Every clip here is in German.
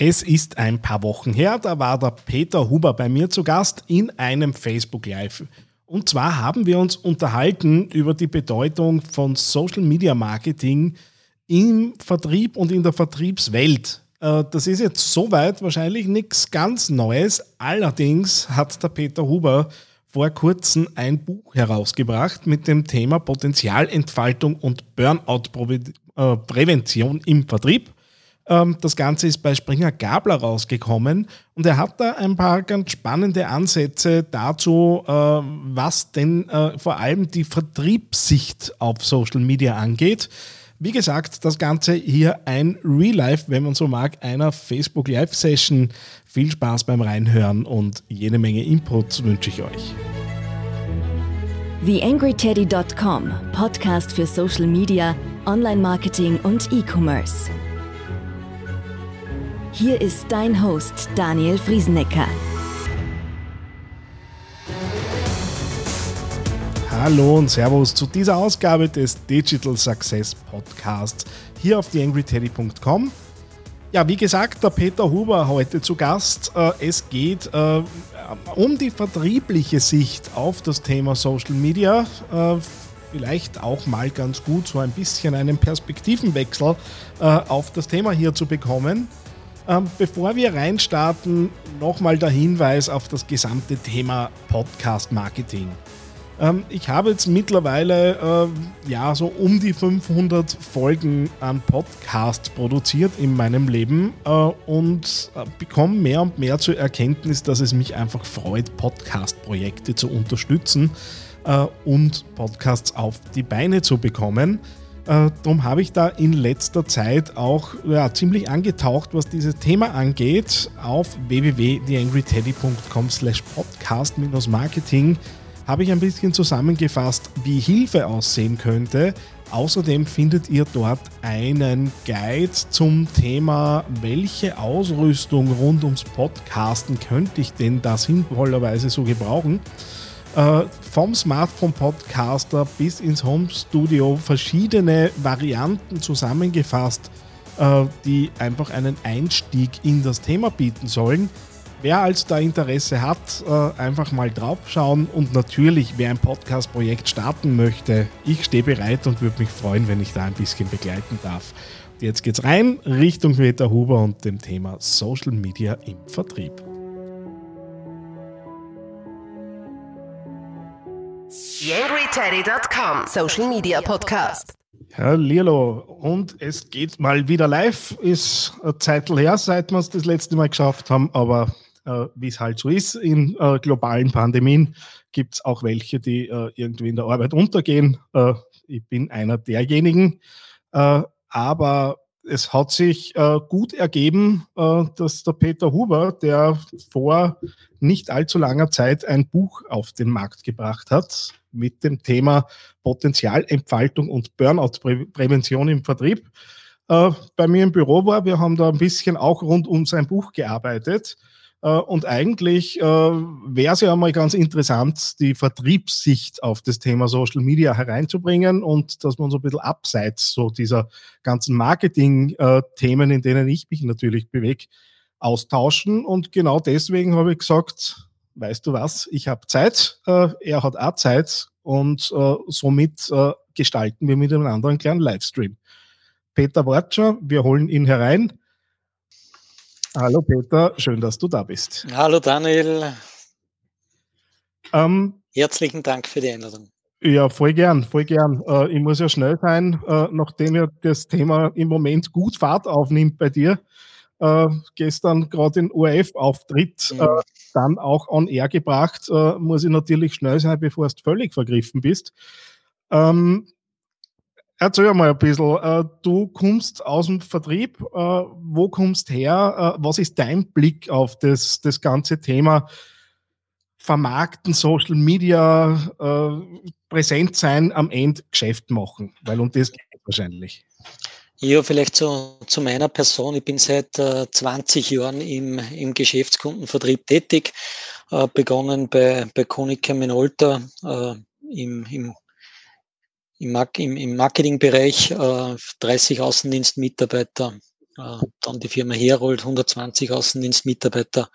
Es ist ein paar Wochen her, da war der Peter Huber bei mir zu Gast in einem Facebook Live. Und zwar haben wir uns unterhalten über die Bedeutung von Social Media Marketing im Vertrieb und in der Vertriebswelt. Äh, das ist jetzt soweit wahrscheinlich nichts ganz Neues. Allerdings hat der Peter Huber vor kurzem ein Buch herausgebracht mit dem Thema Potenzialentfaltung und Burnout-Prävention im Vertrieb. Ähm, das Ganze ist bei Springer Gabler rausgekommen und er hat da ein paar ganz spannende Ansätze dazu, äh, was denn äh, vor allem die Vertriebssicht auf Social Media angeht. Wie gesagt, das Ganze hier ein Real Life, wenn man so mag, einer Facebook Live Session. Viel Spaß beim Reinhören und jede Menge Inputs wünsche ich euch. TheAngryTeddy.com, Podcast für Social Media, Online-Marketing und E-Commerce. Hier ist dein Host Daniel Friesenecker. Hallo und Servus zu dieser Ausgabe des Digital Success Podcasts hier auf theangryteddy.com. Ja, wie gesagt, der Peter Huber heute zu Gast. Äh, es geht äh, um die vertriebliche Sicht auf das Thema Social Media. Äh, vielleicht auch mal ganz gut, so ein bisschen einen Perspektivenwechsel auf das Thema hier zu bekommen. Ähm, bevor wir reinstarten, nochmal der Hinweis auf das gesamte Thema Podcast Marketing. Ähm, ich habe jetzt mittlerweile äh, ja so um die 500 Folgen an Podcast produziert in meinem Leben äh, und äh, bekomme mehr und mehr zur Erkenntnis, dass es mich einfach freut, Podcast-Projekte zu unterstützen und Podcasts auf die Beine zu bekommen. Äh, darum habe ich da in letzter Zeit auch ja, ziemlich angetaucht, was dieses Thema angeht. Auf www.theangryteddy.com slash podcast-marketing habe ich ein bisschen zusammengefasst, wie Hilfe aussehen könnte. Außerdem findet ihr dort einen Guide zum Thema, welche Ausrüstung rund ums Podcasten könnte ich denn da sinnvollerweise so gebrauchen. Äh, vom Smartphone-Podcaster bis ins Home-Studio verschiedene Varianten zusammengefasst, äh, die einfach einen Einstieg in das Thema bieten sollen. Wer also da Interesse hat, äh, einfach mal draufschauen und natürlich, wer ein Podcast-Projekt starten möchte, ich stehe bereit und würde mich freuen, wenn ich da ein bisschen begleiten darf. Jetzt geht's rein Richtung Peter Huber und dem Thema Social Media im Vertrieb. YangryTeddy.com Social Media Podcast. Ja, Lilo, und es geht mal wieder live. Ist eine Zeit her, seit wir es das letzte Mal geschafft haben, aber äh, wie es halt so ist in äh, globalen Pandemien, gibt es auch welche, die äh, irgendwie in der Arbeit untergehen. Äh, ich bin einer derjenigen. Äh, aber es hat sich äh, gut ergeben, äh, dass der Peter Huber, der vor nicht allzu langer Zeit ein Buch auf den Markt gebracht hat mit dem Thema Potenzialentfaltung und Burnout-Prävention im Vertrieb, äh, bei mir im Büro war. Wir haben da ein bisschen auch rund um sein Buch gearbeitet. Äh, und eigentlich äh, wäre es ja mal ganz interessant, die Vertriebssicht auf das Thema Social Media hereinzubringen und dass man so ein bisschen abseits so dieser ganzen Marketing-Themen, in denen ich mich natürlich bewege, austauschen. Und genau deswegen habe ich gesagt, weißt du was, ich habe Zeit, äh, er hat auch Zeit und somit gestalten wir miteinander einen kleinen Livestream. Peter Wortscher, wir holen ihn herein. Hallo Peter, schön, dass du da bist. Hallo Daniel. Ähm, Herzlichen Dank für die Einladung. Ja, voll gern, voll gern. Äh, ich muss ja schnell sein, äh, nachdem ja das Thema im Moment gut Fahrt aufnimmt bei dir. Äh, gestern gerade den ORF-Auftritt mhm. Äh, dann auch on air gebracht, äh, muss ich natürlich schnell sein, bevor du völlig vergriffen bist. Ähm, Erzähl mal ein bisschen. Äh, du kommst aus dem Vertrieb. Äh, wo kommst her? Äh, was ist dein Blick auf das, das ganze Thema Vermarkten, Social Media, präsent sein, am Ende Geschäft machen? Weil um das geht wahrscheinlich. Ja, vielleicht zu, zu meiner Person. Ich bin seit äh, 20 Jahren im, im Geschäftskundenvertrieb tätig, äh, begonnen bei, bei Konica Minolta äh, im, im im, im, Marketingbereich äh, 30 Außendienstmitarbeiter äh, dann die Firma Herold, 120 Außendienstmitarbeiter,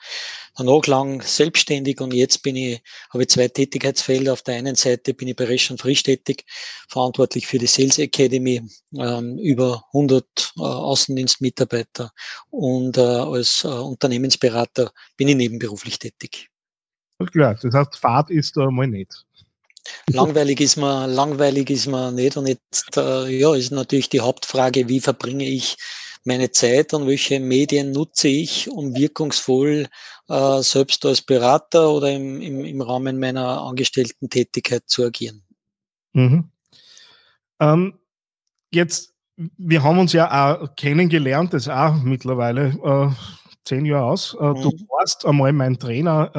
danach lang selbstständig und jetzt bin ich, habe ich zwei Tätigkeitsfelder. Auf der einen Seite bin ich bei Resch und Frisch tätig, verantwortlich für die Sales Academy, ähm, über 100 äh, Außendienstmitarbeiter und äh, als äh, Unternehmensberater bin ich nebenberuflich tätig. Klar, das heißt, Fahrt ist da mal nicht. Langweilig ist man, langweilig ist man nicht. Und jetzt, äh, ja, ist natürlich die Hauptfrage, wie verbringe ich meine Zeit und welche Medien nutze ich, um wirkungsvoll äh, selbst als Berater oder im, im, im Rahmen meiner angestellten Tätigkeit zu agieren. Mhm. Ähm, jetzt, wir haben uns ja auch kennengelernt, das ist auch mittlerweile äh, zehn Jahre aus. Äh, mhm. Du warst einmal mein Trainer.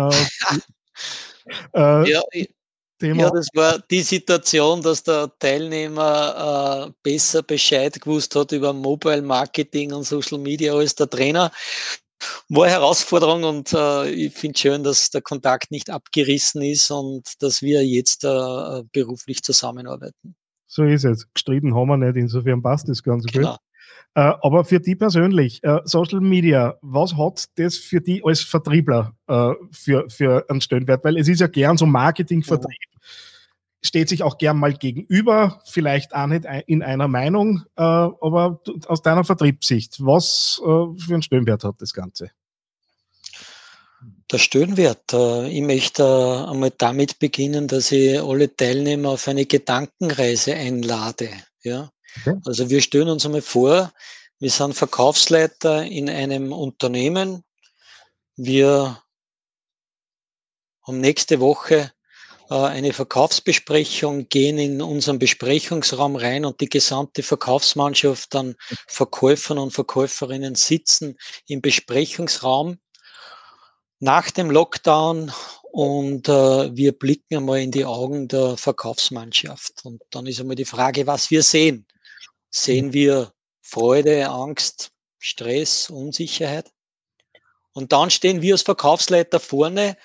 Äh, ja, Thema. Ja, das war die Situation, dass der Teilnehmer äh, besser Bescheid gewusst hat über Mobile Marketing und Social Media als der Trainer. War Herausforderung und äh, ich finde schön, dass der Kontakt nicht abgerissen ist und dass wir jetzt äh, beruflich zusammenarbeiten. So ist es. Gestritten haben wir nicht, insofern passt das Ganze genau. gut. Äh, aber für die persönlich, äh, Social Media, was hat das für die als Vertriebler äh, für, für einen Stellenwert? Weil es ist ja gern so Marketingvertrieb, steht sich auch gern mal gegenüber, vielleicht auch nicht in einer Meinung, äh, aber aus deiner Vertriebssicht, was äh, für einen Stellenwert hat das Ganze? Der Stellenwert, äh, ich möchte einmal damit beginnen, dass ich alle Teilnehmer auf eine Gedankenreise einlade. Ja? Also wir stellen uns einmal vor, wir sind Verkaufsleiter in einem Unternehmen. Wir haben nächste Woche äh, eine Verkaufsbesprechung, gehen in unseren Besprechungsraum rein und die gesamte Verkaufsmannschaft an Verkäufern und Verkäuferinnen sitzen im Besprechungsraum nach dem Lockdown und äh, wir blicken einmal in die Augen der Verkaufsmannschaft. Und dann ist einmal die Frage, was wir sehen. Sehen wir Freude, Angst, Stress, Unsicherheit? Und dann stehen wir als Verkaufsleiter vorne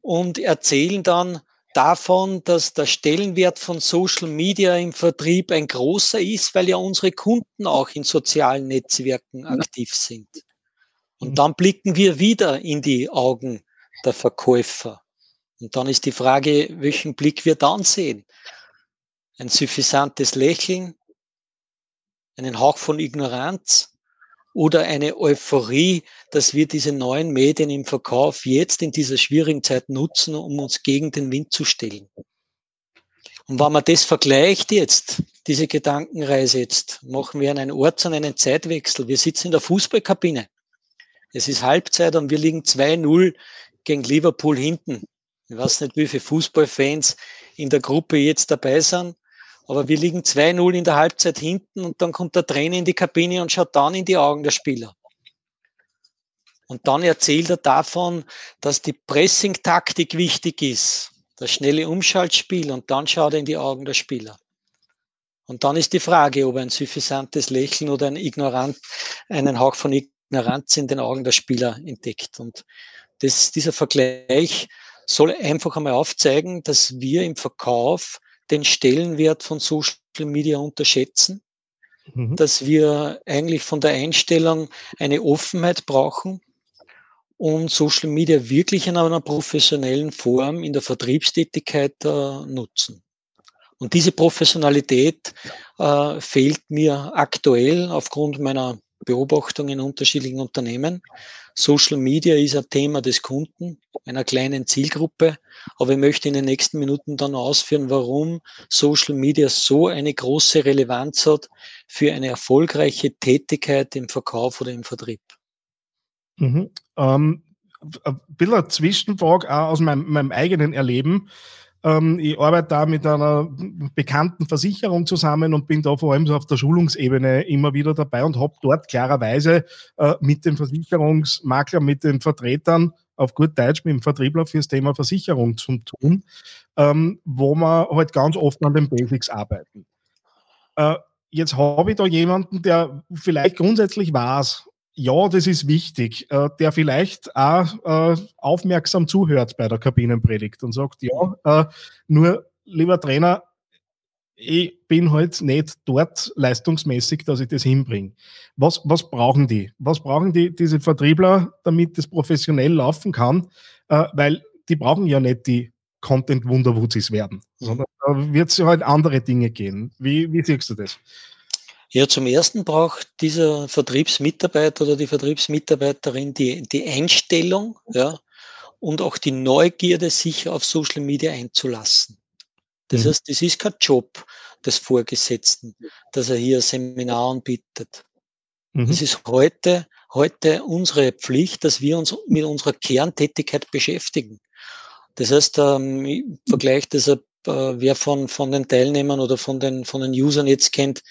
und erzählen dann davon, dass der Stellenwert von Social Media im Vertrieb ein großer ist, weil ja unsere Kunden auch in sozialen Netzwerken aktiv sind. Und mhm. dann blicken wir wieder in die Augen der Verkäufer. Und dann ist die Frage, welchen Blick wir dann sehen. Ein suffisantes Lächeln, einen Hauch von Ignoranz oder eine Euphorie, dass wir diese neuen Medien im Verkauf jetzt in dieser schwierigen Zeit nutzen, um uns gegen den Wind zu stellen. Und wenn man das vergleicht jetzt, diese Gedankenreise jetzt, machen wir einen Orts- und einen Zeitwechsel. Wir sitzen in der Fußballkabine. Es ist Halbzeit und wir liegen 2-0 gegen Liverpool hinten. Ich weiß nicht, wie viele Fußballfans in der Gruppe jetzt dabei sind. Aber wir liegen 2-0 in der Halbzeit hinten und dann kommt der Trainer in die Kabine und schaut dann in die Augen der Spieler. Und dann erzählt er davon, dass die Pressing-Taktik wichtig ist, das schnelle Umschaltspiel und dann schaut er in die Augen der Spieler. Und dann ist die Frage, ob ein suffisantes Lächeln oder ein ignorant, einen Hauch von Ignoranz in den Augen der Spieler entdeckt. Und das, dieser Vergleich soll einfach einmal aufzeigen, dass wir im Verkauf den Stellenwert von Social Media unterschätzen, mhm. dass wir eigentlich von der Einstellung eine Offenheit brauchen und Social Media wirklich in einer professionellen Form in der Vertriebstätigkeit äh, nutzen. Und diese Professionalität äh, fehlt mir aktuell aufgrund meiner Beobachtung in unterschiedlichen Unternehmen. Social Media ist ein Thema des Kunden, einer kleinen Zielgruppe. Aber ich möchte in den nächsten Minuten dann ausführen, warum Social Media so eine große Relevanz hat für eine erfolgreiche Tätigkeit im Verkauf oder im Vertrieb. Mhm. Ähm, ein bisschen eine Zwischenfrage auch aus meinem, meinem eigenen Erleben. Ähm, ich arbeite da mit einer bekannten Versicherung zusammen und bin da vor allem so auf der Schulungsebene immer wieder dabei und habe dort klarerweise äh, mit dem Versicherungsmakler, mit den Vertretern auf gut Deutsch mit dem Vertriebler fürs Thema Versicherung zu tun, ähm, wo wir halt ganz oft an den Basics arbeiten. Äh, jetzt habe ich da jemanden, der vielleicht grundsätzlich weiß, ja, das ist wichtig, äh, der vielleicht auch äh, aufmerksam zuhört bei der Kabinenpredigt und sagt, ja, äh, nur lieber Trainer, ich bin halt nicht dort leistungsmäßig, dass ich das hinbringe. Was, was brauchen die? Was brauchen die, diese Vertriebler, damit das professionell laufen kann? Weil die brauchen ja nicht die Content-Wunderwuzis werden, sondern da wird es halt andere Dinge gehen. Wie, wie siehst du das? Ja, zum ersten braucht dieser Vertriebsmitarbeiter oder die Vertriebsmitarbeiterin die, die Einstellung ja, und auch die Neugierde, sich auf Social Media einzulassen. Das mhm. heißt, das ist kein Job des Vorgesetzten, dass er hier Seminar anbietet. Mhm. Es ist heute, heute unsere Pflicht, dass wir uns mit unserer Kerntätigkeit beschäftigen. Das heißt, ähm, ich vergleiche deshalb, äh, wer von, von den Teilnehmern oder von den, von den Usern jetzt kennt,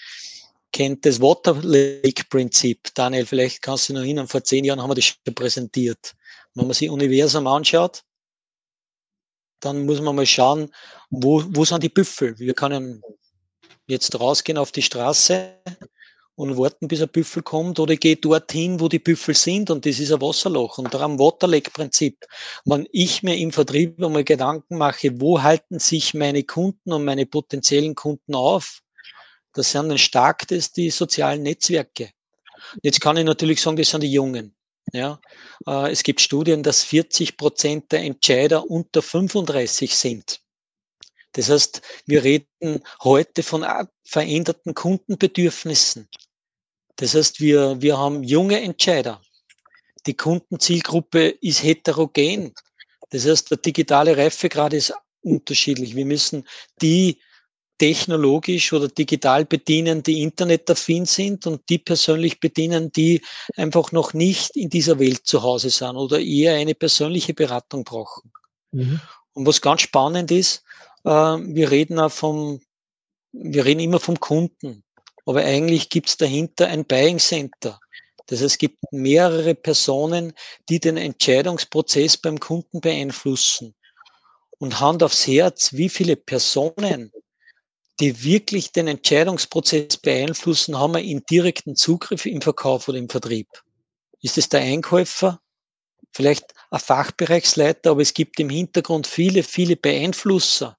kennt das Water Lake Prinzip. Daniel, vielleicht kannst du noch erinnern, vor zehn Jahren haben wir das schon präsentiert. Wenn man sich Universum anschaut, dann muss man mal schauen, wo, wo sind die Büffel? Wir können jetzt rausgehen auf die Straße und warten, bis ein Büffel kommt oder gehe dorthin, wo die Büffel sind und das ist ein Wasserloch und darum Waterlake-Prinzip. Wenn ich mir im Vertrieb einmal Gedanken mache, wo halten sich meine Kunden und meine potenziellen Kunden auf, das sind dann stark das die sozialen Netzwerke. Jetzt kann ich natürlich sagen, das sind die Jungen. Ja, äh, es gibt Studien, dass 40 Prozent der Entscheider unter 35 sind. Das heißt, wir reden heute von veränderten Kundenbedürfnissen. Das heißt, wir, wir haben junge Entscheider. Die Kundenzielgruppe ist heterogen. Das heißt, der digitale Reifegrad ist unterschiedlich. Wir müssen die technologisch oder digital bedienen, die internetaffin sind und die persönlich bedienen, die einfach noch nicht in dieser Welt zu Hause sind oder eher eine persönliche Beratung brauchen. Mhm. Und was ganz spannend ist, äh, wir reden auch vom, wir reden immer vom Kunden, aber eigentlich gibt es dahinter ein Buying Center. Das heißt, es gibt mehrere Personen, die den Entscheidungsprozess beim Kunden beeinflussen. Und Hand aufs Herz, wie viele Personen die wirklich den Entscheidungsprozess beeinflussen, haben wir direkten Zugriff im Verkauf oder im Vertrieb. Ist es der Einkäufer? Vielleicht ein Fachbereichsleiter, aber es gibt im Hintergrund viele, viele Beeinflusser.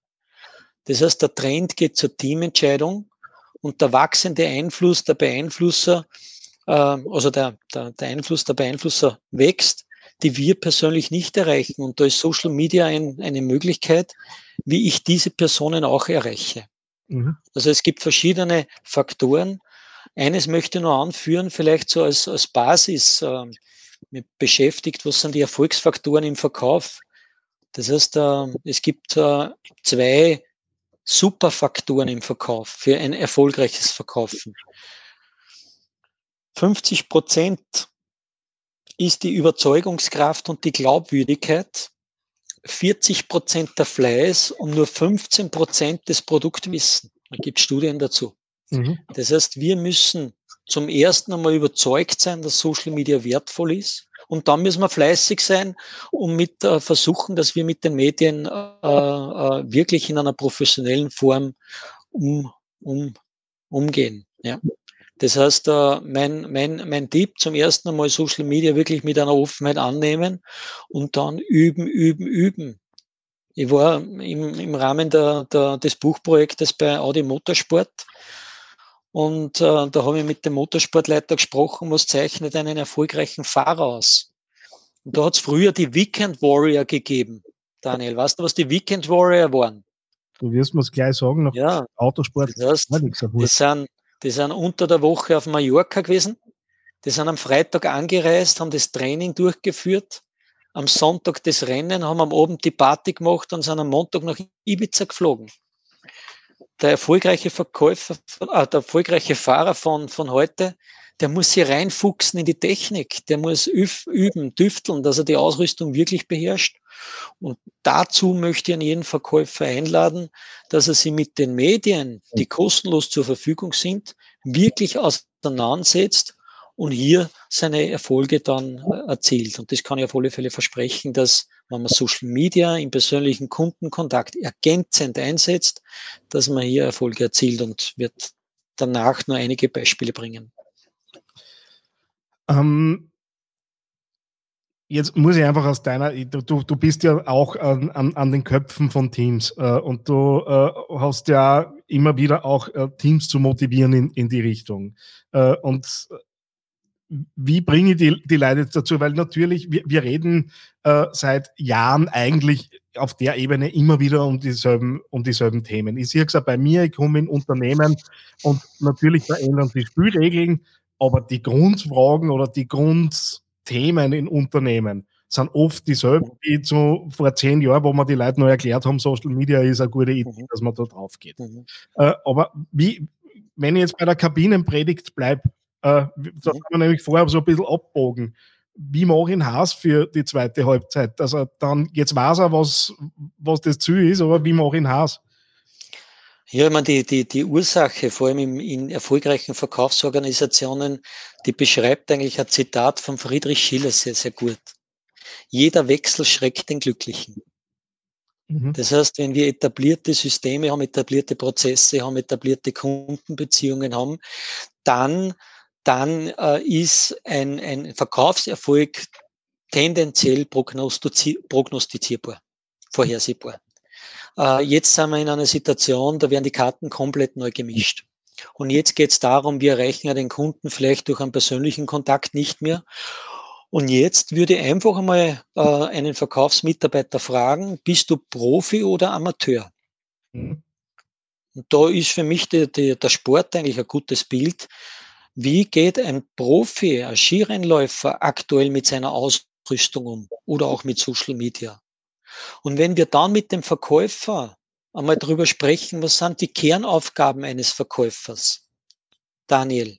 Das heißt, der Trend geht zur Teamentscheidung und der wachsende Einfluss der Beeinflusser, äh, also der, der, der Einfluss der Beeinflusser wächst, die wir persönlich nicht erreichen. Und da ist Social Media ein, eine Möglichkeit, wie ich diese Personen auch erreiche. Mhm. Also es gibt verschiedene Faktoren. Eines möchte ich noch anführen, vielleicht so als, als Basis äh, beschäftigt, was sind die Erfolgsfaktoren im Verkauf. Das heißt, äh, es gibt äh, zwei Superfaktoren im Verkauf für ein erfolgreiches Verkaufen. 50 Prozent ist die Überzeugungskraft und die Glaubwürdigkeit. 40 Prozent der Fleiß und nur 15 Prozent des Produktwissen. Da gibt Studien dazu. Mhm. Das heißt, wir müssen zum ersten einmal überzeugt sein, dass Social Media wertvoll ist. Und dann müssen wir fleißig sein und mit äh, versuchen, dass wir mit den Medien äh, äh, wirklich in einer professionellen Form um, um, umgehen. Ja. Das heißt, äh, mein, mein, mein Tipp zum ersten Mal Social Media wirklich mit einer Offenheit annehmen und dann üben, üben, üben. Ich war im, im Rahmen der, der, des Buchprojektes bei Audi Motorsport und äh, da habe ich mit dem Motorsportleiter gesprochen, was zeichnet einen erfolgreichen Fahrer aus. Und da hat es früher die Weekend Warrior gegeben. Daniel, weißt du, was die Weekend Warrior waren? Du wirst mir es gleich sagen, nach ja, Autosport. Das, heißt, das, sind, die sind unter der Woche auf Mallorca gewesen. Die sind am Freitag angereist, haben das Training durchgeführt. Am Sonntag das Rennen, haben am Abend die Party gemacht und sind am Montag nach Ibiza geflogen. Der erfolgreiche Verkäufer, äh, der erfolgreiche Fahrer von, von heute, der muss sich reinfuchsen in die Technik, der muss üben, düfteln, dass er die Ausrüstung wirklich beherrscht. Und dazu möchte ich an jeden Verkäufer einladen, dass er sich mit den Medien, die kostenlos zur Verfügung sind, wirklich auseinandersetzt und hier seine Erfolge dann äh, erzielt. Und das kann ich auf alle Fälle versprechen, dass wenn man Social Media im persönlichen Kundenkontakt ergänzend einsetzt, dass man hier Erfolge erzielt und wird danach nur einige Beispiele bringen. Ähm, jetzt muss ich einfach aus deiner, du, du bist ja auch an, an, an den Köpfen von Teams äh, und du äh, hast ja immer wieder auch äh, Teams zu motivieren in, in die Richtung. Äh, und wie bringe ich die, die Leute dazu? Weil natürlich, wir, wir reden äh, seit Jahren eigentlich auf der Ebene immer wieder um dieselben, um dieselben Themen. Ich sehe gesagt, bei mir, ich komme in Unternehmen und natürlich verändern die Spielregeln, aber die Grundfragen oder die Grundthemen in Unternehmen sind oft dieselben wie zu, vor zehn Jahren, wo wir die Leute noch erklärt haben, Social Media ist eine gute Idee, mhm. dass man da drauf geht. Mhm. Äh, aber wie, wenn ich jetzt bei der Kabinenpredigt bleibe, äh, da mhm. haben wir nämlich vorher so ein bisschen abbogen. Wie mache ich einen Haas für die zweite Halbzeit? Also dann, jetzt weiß er, was, was das Ziel ist, aber wie mache ich einen Haas? Ja, ich meine, die, die, die Ursache, vor allem in, in erfolgreichen Verkaufsorganisationen, die beschreibt eigentlich ein Zitat von Friedrich Schiller sehr, sehr gut. Jeder Wechsel schreckt den Glücklichen. Mhm. Das heißt, wenn wir etablierte Systeme haben, etablierte Prozesse haben, etablierte Kundenbeziehungen haben, dann dann äh, ist ein, ein Verkaufserfolg tendenziell prognostizi prognostizierbar, vorhersehbar. Äh, jetzt sind wir in einer Situation, da werden die Karten komplett neu gemischt. Und jetzt geht es darum, wir erreichen ja den Kunden vielleicht durch einen persönlichen Kontakt nicht mehr. Und jetzt würde ich einfach einmal äh, einen Verkaufsmitarbeiter fragen, bist du Profi oder Amateur? Mhm. Und da ist für mich die, die, der Sport eigentlich ein gutes Bild. Wie geht ein Profi, ein Skirennläufer aktuell mit seiner Ausrüstung um oder auch mit Social Media? Und wenn wir dann mit dem Verkäufer einmal darüber sprechen, was sind die Kernaufgaben eines Verkäufers? Daniel,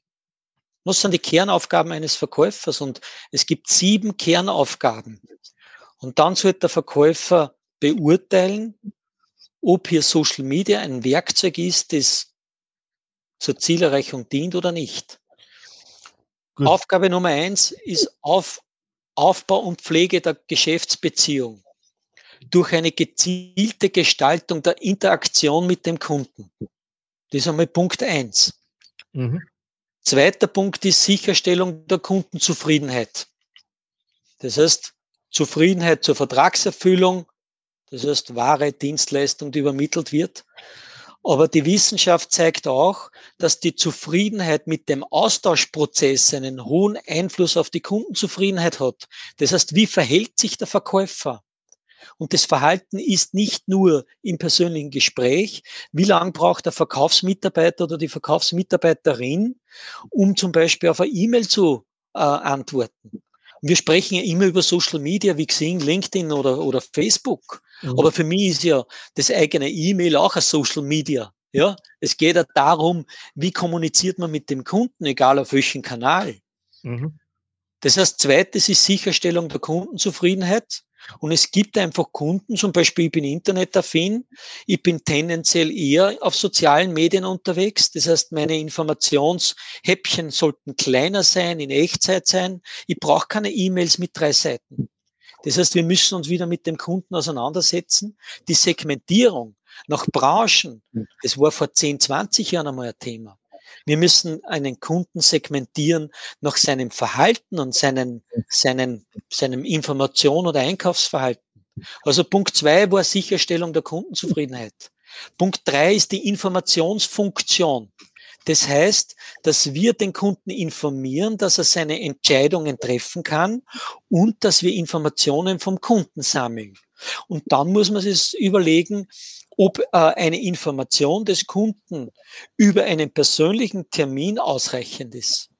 was sind die Kernaufgaben eines Verkäufers? Und es gibt sieben Kernaufgaben. Und dann sollte der Verkäufer beurteilen, ob hier Social Media ein Werkzeug ist, das zur Zielerreichung dient oder nicht. Gut. Aufgabe Nummer eins ist Auf, Aufbau und Pflege der Geschäftsbeziehung durch eine gezielte Gestaltung der Interaktion mit dem Kunden. Das ist einmal Punkt eins. Mhm. Zweiter Punkt ist Sicherstellung der Kundenzufriedenheit. Das heißt, Zufriedenheit zur Vertragserfüllung, das heißt wahre Dienstleistung, die übermittelt wird. Aber die Wissenschaft zeigt auch, dass die Zufriedenheit mit dem Austauschprozess einen hohen Einfluss auf die Kundenzufriedenheit hat. Das heißt, wie verhält sich der Verkäufer? Und das Verhalten ist nicht nur im persönlichen Gespräch. Wie lange braucht der Verkaufsmitarbeiter oder die Verkaufsmitarbeiterin, um zum Beispiel auf eine E-Mail zu äh, antworten? wir sprechen ja immer über Social Media wie Xing, LinkedIn oder, oder Facebook. Mhm. Aber für mich ist ja das eigene E-Mail auch ein Social Media. Ja, es geht ja darum, wie kommuniziert man mit dem Kunden, egal auf welchem Kanal. Mhm. Das heißt, zweites ist Sicherstellung der Kundenzufriedenheit. Und es gibt einfach Kunden, zum Beispiel ich bin internetaffin, ich bin tendenziell eher auf sozialen Medien unterwegs. Das heißt, meine Informationshäppchen sollten kleiner sein, in Echtzeit sein. Ich brauche keine E-Mails mit drei Seiten. Das heißt, wir müssen uns wieder mit dem Kunden auseinandersetzen. Die Segmentierung nach Branchen, das war vor 10, 20 Jahren einmal ein Thema. Wir müssen einen Kunden segmentieren nach seinem Verhalten und seinen, seinen, seinem Information- oder Einkaufsverhalten. Also Punkt zwei war Sicherstellung der Kundenzufriedenheit. Punkt drei ist die Informationsfunktion. Das heißt, dass wir den Kunden informieren, dass er seine Entscheidungen treffen kann und dass wir Informationen vom Kunden sammeln. Und dann muss man sich überlegen, ob äh, eine Information des Kunden über einen persönlichen Termin ausreichend ist.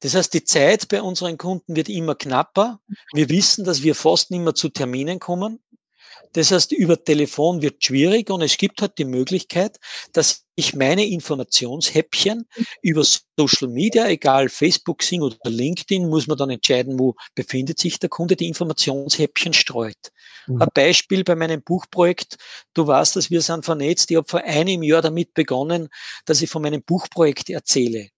Das heißt, die Zeit bei unseren Kunden wird immer knapper. Wir wissen, dass wir fast nicht mehr zu Terminen kommen. Das heißt, über Telefon wird schwierig und es gibt halt die Möglichkeit, dass ich meine Informationshäppchen über Social Media, egal Facebook, Sing oder LinkedIn, muss man dann entscheiden, wo befindet sich der Kunde, die Informationshäppchen streut. Mhm. Ein Beispiel bei meinem Buchprojekt. Du weißt, dass wir sind vernetzt. Ich habe vor einem Jahr damit begonnen, dass ich von meinem Buchprojekt erzähle.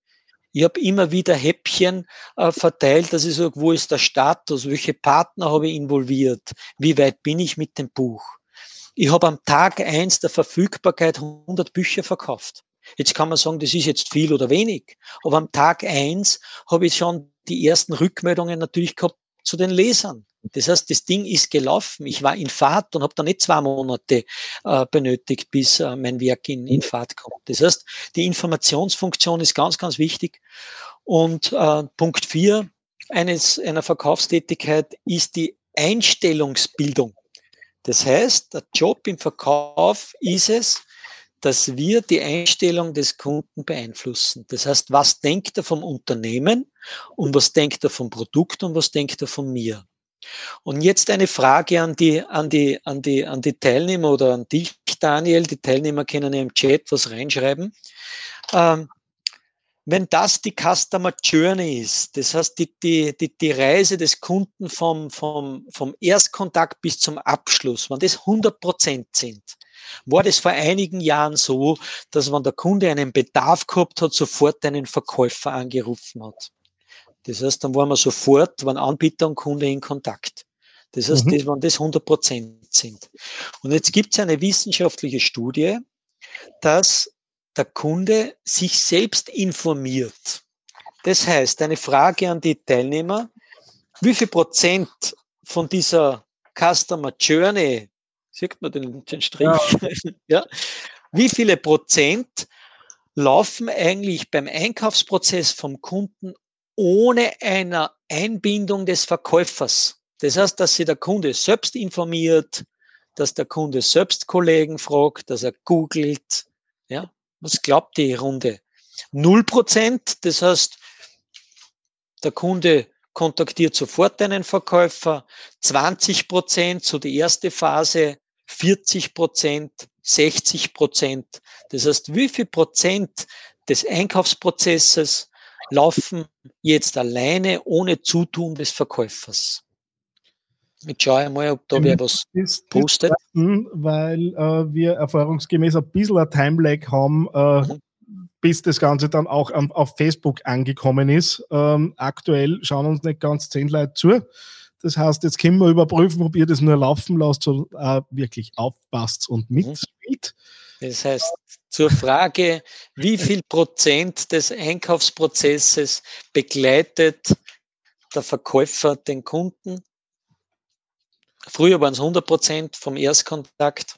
Ich habe immer wieder Häppchen äh, verteilt, dass ich sage, wo ist der Status, welche Partner habe ich involviert, wie weit bin ich mit dem Buch. Ich habe am Tag eins der Verfügbarkeit 100 Bücher verkauft. Jetzt kann man sagen, das ist jetzt viel oder wenig, aber am Tag eins habe ich schon die ersten Rückmeldungen natürlich gehabt zu den Lesern. Das heißt, das Ding ist gelaufen. Ich war in Fahrt und habe da nicht zwei Monate äh, benötigt, bis äh, mein Werk in, in Fahrt kommt. Das heißt, die Informationsfunktion ist ganz, ganz wichtig. Und äh, Punkt vier eines, einer Verkaufstätigkeit ist die Einstellungsbildung. Das heißt, der Job im Verkauf ist es, dass wir die Einstellung des Kunden beeinflussen. Das heißt, was denkt er vom Unternehmen und was denkt er vom Produkt und was denkt er von mir? Und jetzt eine Frage an die, an die, an die, an die Teilnehmer oder an dich, Daniel. Die Teilnehmer können ja im Chat was reinschreiben. Ähm, wenn das die Customer Journey ist, das heißt die, die, die, die Reise des Kunden vom, vom, vom Erstkontakt bis zum Abschluss, wenn das 100 Prozent sind, war das vor einigen Jahren so, dass wenn der Kunde einen Bedarf gehabt hat, sofort einen Verkäufer angerufen hat. Das heißt, dann waren wir sofort, waren Anbieter und Kunde in Kontakt. Das heißt, mhm. das, wenn das 100 Prozent sind. Und jetzt gibt es eine wissenschaftliche Studie, dass der Kunde sich selbst informiert. Das heißt, eine Frage an die Teilnehmer, wie viel Prozent von dieser Customer Journey, sieht man den, den Strich, ja. ja, wie viele Prozent laufen eigentlich beim Einkaufsprozess vom Kunden ohne einer Einbindung des Verkäufers? Das heißt, dass sich der Kunde selbst informiert, dass der Kunde selbst Kollegen fragt, dass er googelt, ja, was glaubt die Runde? Null Prozent, das heißt, der Kunde kontaktiert sofort einen Verkäufer, 20 Prozent, so die erste Phase, 40 Prozent, 60 Prozent. Das heißt, wie viel Prozent des Einkaufsprozesses laufen jetzt alleine ohne Zutun des Verkäufers? Ich schaue mal, ob da wer was ist, postet. Weil äh, wir erfahrungsgemäß ein bisschen ein Timelag haben, äh, mhm. bis das Ganze dann auch um, auf Facebook angekommen ist. Ähm, aktuell schauen uns nicht ganz zehn Leute zu. Das heißt, jetzt können wir überprüfen, ob ihr das nur laufen lasst oder äh, wirklich aufpasst und mhm. Das heißt, zur Frage, wie viel Prozent des Einkaufsprozesses begleitet der Verkäufer den Kunden? Früher waren es 100 Prozent vom Erstkontakt.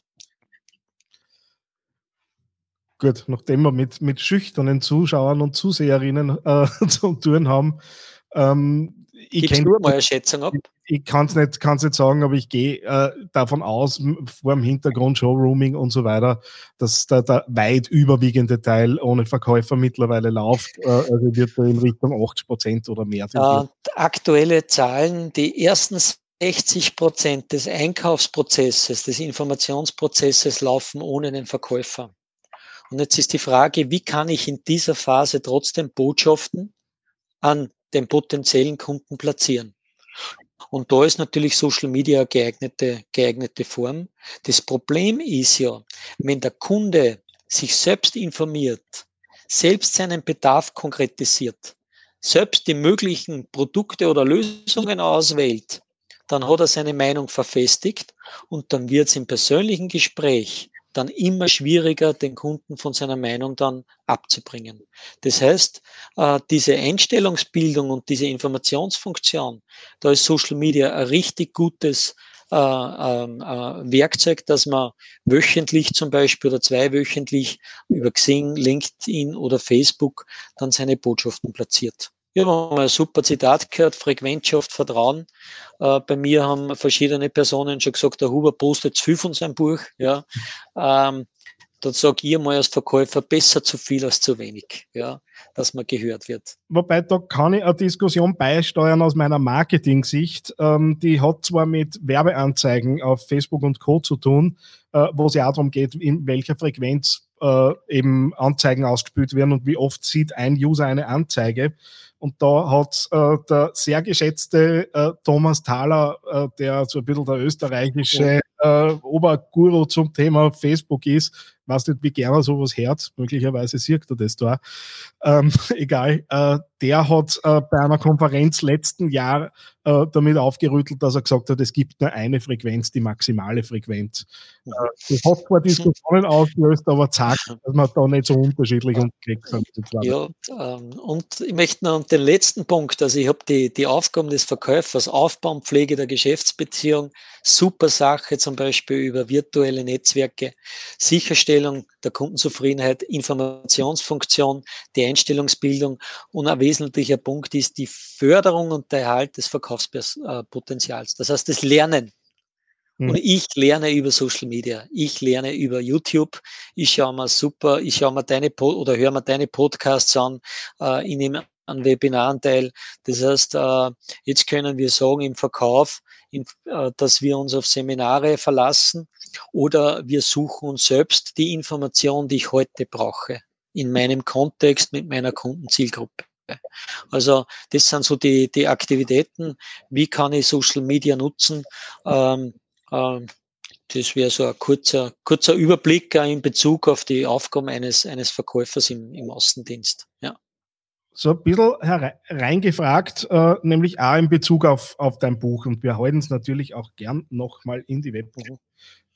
Gut, nachdem wir mit, mit schüchternen Zuschauern und Zuseherinnen äh, zu tun haben, ähm, ich Gibst du mal eine Schätzung ab? Ich, ich kann es nicht, nicht sagen, aber ich gehe äh, davon aus, vor dem Hintergrund Showrooming und so weiter, dass da der weit überwiegende Teil ohne Verkäufer mittlerweile läuft. Äh, also wird da in Richtung 80 Prozent oder mehr. Äh, aktuelle Zahlen, die ersten 60 Prozent des Einkaufsprozesses, des Informationsprozesses laufen ohne den Verkäufer. Und jetzt ist die Frage, wie kann ich in dieser Phase trotzdem Botschaften an den potenziellen Kunden platzieren? Und da ist natürlich Social Media geeignete, geeignete Form. Das Problem ist ja, wenn der Kunde sich selbst informiert, selbst seinen Bedarf konkretisiert, selbst die möglichen Produkte oder Lösungen auswählt, dann hat er seine Meinung verfestigt und dann wird es im persönlichen Gespräch dann immer schwieriger, den Kunden von seiner Meinung dann abzubringen. Das heißt, äh, diese Einstellungsbildung und diese Informationsfunktion, da ist Social Media ein richtig gutes äh, ähm, äh, Werkzeug, dass man wöchentlich zum Beispiel oder zweiwöchentlich über Xing, LinkedIn oder Facebook dann seine Botschaften platziert. Haben mal ein super Zitat gehört, Frequenz schafft Vertrauen. Äh, bei mir haben verschiedene Personen schon gesagt, der Huber postet zu viel von seinem Buch. Ja. Ähm, da sage ich mal als Verkäufer, besser zu viel als zu wenig, ja, dass man gehört wird. Wobei, da kann ich eine Diskussion beisteuern aus meiner Marketing-Sicht. Ähm, die hat zwar mit Werbeanzeigen auf Facebook und Co. zu tun, äh, wo es ja auch darum geht, in welcher Frequenz äh, eben Anzeigen ausgespielt werden und wie oft sieht ein User eine Anzeige. Und da hat äh, der sehr geschätzte äh, Thomas Thaler, äh, der so ein bisschen der österreichische äh, Oberguru zum Thema Facebook ist, weiß nicht, wie gerne er sowas hört, möglicherweise sieht er das da. Ähm, egal, äh, der hat äh, bei einer Konferenz letzten Jahr äh, damit aufgerüttelt, dass er gesagt hat, es gibt nur eine Frequenz, die maximale Frequenz. Äh, das hat zwar Diskussionen ausgelöst, aber zeigt, dass man da nicht so unterschiedlich unterwegs sind. Ja, ähm, und ich möchte noch den letzten Punkt, also ich habe die, die Aufgaben des Verkäufers, Aufbau und Pflege der Geschäftsbeziehung, super Sache, zum Beispiel über virtuelle Netzwerke, Sicherstellung der Kundenzufriedenheit, Informationsfunktion, die Einstellungsbildung und ein wesentlicher Punkt ist die Förderung und der Erhalt des Verkaufspotenzials. Das heißt, das Lernen. Und hm. ich lerne über Social Media. Ich lerne über YouTube. Ich schaue mir super, ich schaue mir deine po oder höre mir deine Podcasts an. Äh, ich nehme an Webinaren teil. Das heißt, äh, jetzt können wir sagen im Verkauf, äh, dass wir uns auf Seminare verlassen oder wir suchen uns selbst die Information, die ich heute brauche in meinem Kontext mit meiner Kundenzielgruppe. Also das sind so die, die Aktivitäten. Wie kann ich Social Media nutzen? Ähm, ähm, das wäre so ein kurzer, kurzer Überblick in Bezug auf die Aufgaben eines, eines Verkäufers im, im Außendienst. Ja. So ein bisschen reingefragt, äh, nämlich auch in Bezug auf, auf dein Buch. Und wir halten es natürlich auch gern nochmal in die Webbuch.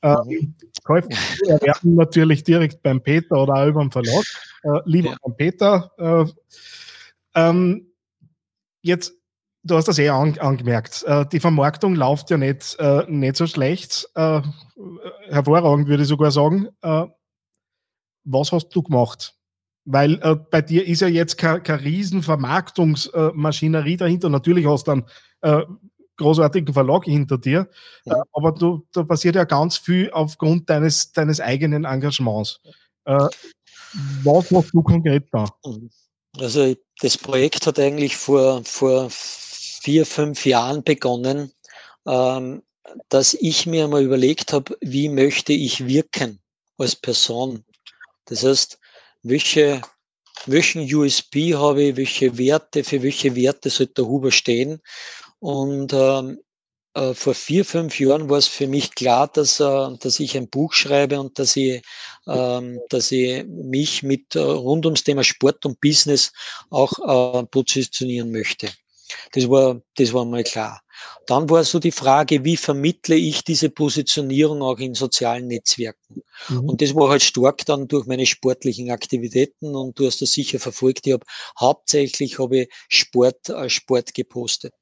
Ähm, Käufer erwerben natürlich direkt beim Peter oder auch über den Verlag. Äh, lieber ja. beim Peter. Äh, ähm, jetzt, du hast das eh an, angemerkt. Äh, die Vermarktung läuft ja nicht, äh, nicht so schlecht. Äh, hervorragend, würde ich sogar sagen. Äh, was hast du gemacht? Weil äh, bei dir ist ja jetzt keine, keine riesen Vermarktungsmaschinerie dahinter. Natürlich hast du einen äh, großartigen Verlag hinter dir, ja. aber du, da passiert ja ganz viel aufgrund deines, deines eigenen Engagements. was machst du konkret da? Also das Projekt hat eigentlich vor, vor vier, fünf Jahren begonnen, ähm, dass ich mir mal überlegt habe, wie möchte ich wirken als Person. Das heißt, welche, welchen USB habe ich, welche Werte, für welche Werte sollte der Huber stehen. Und ähm, äh, vor vier, fünf Jahren war es für mich klar, dass, äh, dass ich ein Buch schreibe und dass ich, ähm, dass ich mich mit äh, rund ums Thema Sport und Business auch äh, positionieren möchte. Das war, das war mal klar. Dann war so die Frage, wie vermittle ich diese Positionierung auch in sozialen Netzwerken? Mhm. Und das war halt stark dann durch meine sportlichen Aktivitäten und du hast das sicher verfolgt. Ich habe hauptsächlich habe ich Sport, äh, Sport gepostet.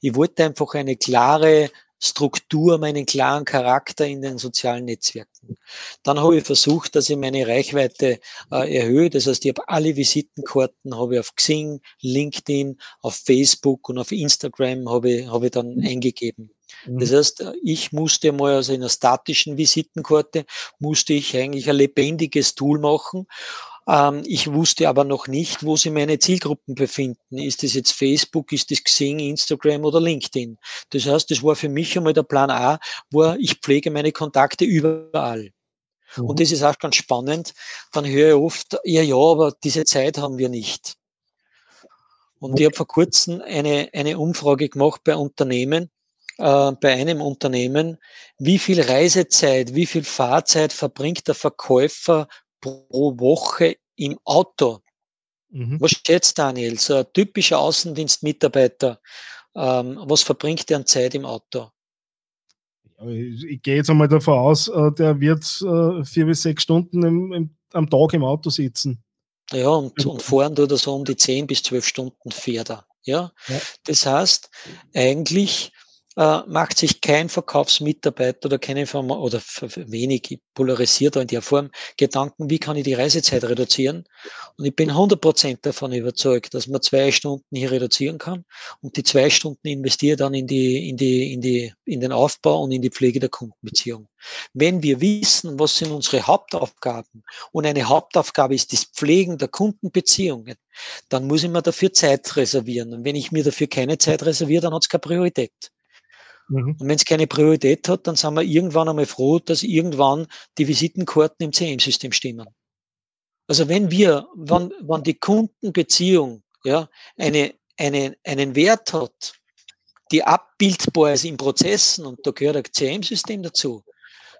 Ich wollte einfach eine klare Struktur, meinen klaren Charakter in den sozialen Netzwerken. Dann habe ich versucht, dass ich meine Reichweite äh, erhöhe. Das heißt, ich habe alle Visitenkarten habe ich auf Xing, LinkedIn, auf Facebook und auf Instagram habe ich, habe ich dann eingegeben. Mhm. Das heißt, ich musste mal also in einer statischen Visitenkarte, musste ich eigentlich ein lebendiges Tool machen ähm, ich wusste aber noch nicht, wo sich meine Zielgruppen befinden. Ist das jetzt Facebook, ist das Xing, Instagram oder LinkedIn? Das heißt, das war für mich einmal der Plan A, wo ich pflege meine Kontakte überall. Mhm. Und das ist auch ganz spannend. Dann höre ich oft, ja, ja, aber diese Zeit haben wir nicht. Und ich habe vor kurzem eine, eine Umfrage gemacht bei Unternehmen, äh, bei einem Unternehmen, wie viel Reisezeit, wie viel Fahrzeit verbringt der Verkäufer pro Woche im Auto. Mhm. Was schätzt Daniel? So ein typischer Außendienstmitarbeiter, ähm, was verbringt der an Zeit im Auto? Ich, ich gehe jetzt einmal davon aus, äh, der wird äh, vier bis sechs Stunden im, im, am Tag im Auto sitzen. Ja, und, und fahren tut er so um die zehn bis zwölf Stunden fährt er. Ja? ja. Das heißt, eigentlich äh, macht sich kein Verkaufsmitarbeiter oder keine Firma oder wenig polarisiert in der Form Gedanken, wie kann ich die Reisezeit reduzieren? Und ich bin 100% davon überzeugt, dass man zwei Stunden hier reduzieren kann und die zwei Stunden investiere dann in die, in die, in die, in den Aufbau und in die Pflege der Kundenbeziehung. Wenn wir wissen, was sind unsere Hauptaufgaben und eine Hauptaufgabe ist das Pflegen der Kundenbeziehungen, dann muss ich mir dafür Zeit reservieren. Und wenn ich mir dafür keine Zeit reserviere, dann hat es keine Priorität. Mhm. Und wenn es keine Priorität hat, dann sind wir irgendwann einmal froh, dass irgendwann die Visitenkarten im CM-System stimmen. Also wenn wir, wenn, wenn die Kundenbeziehung ja, eine, eine, einen Wert hat, die abbildbar ist in Prozessen, und da gehört ein CM-System dazu,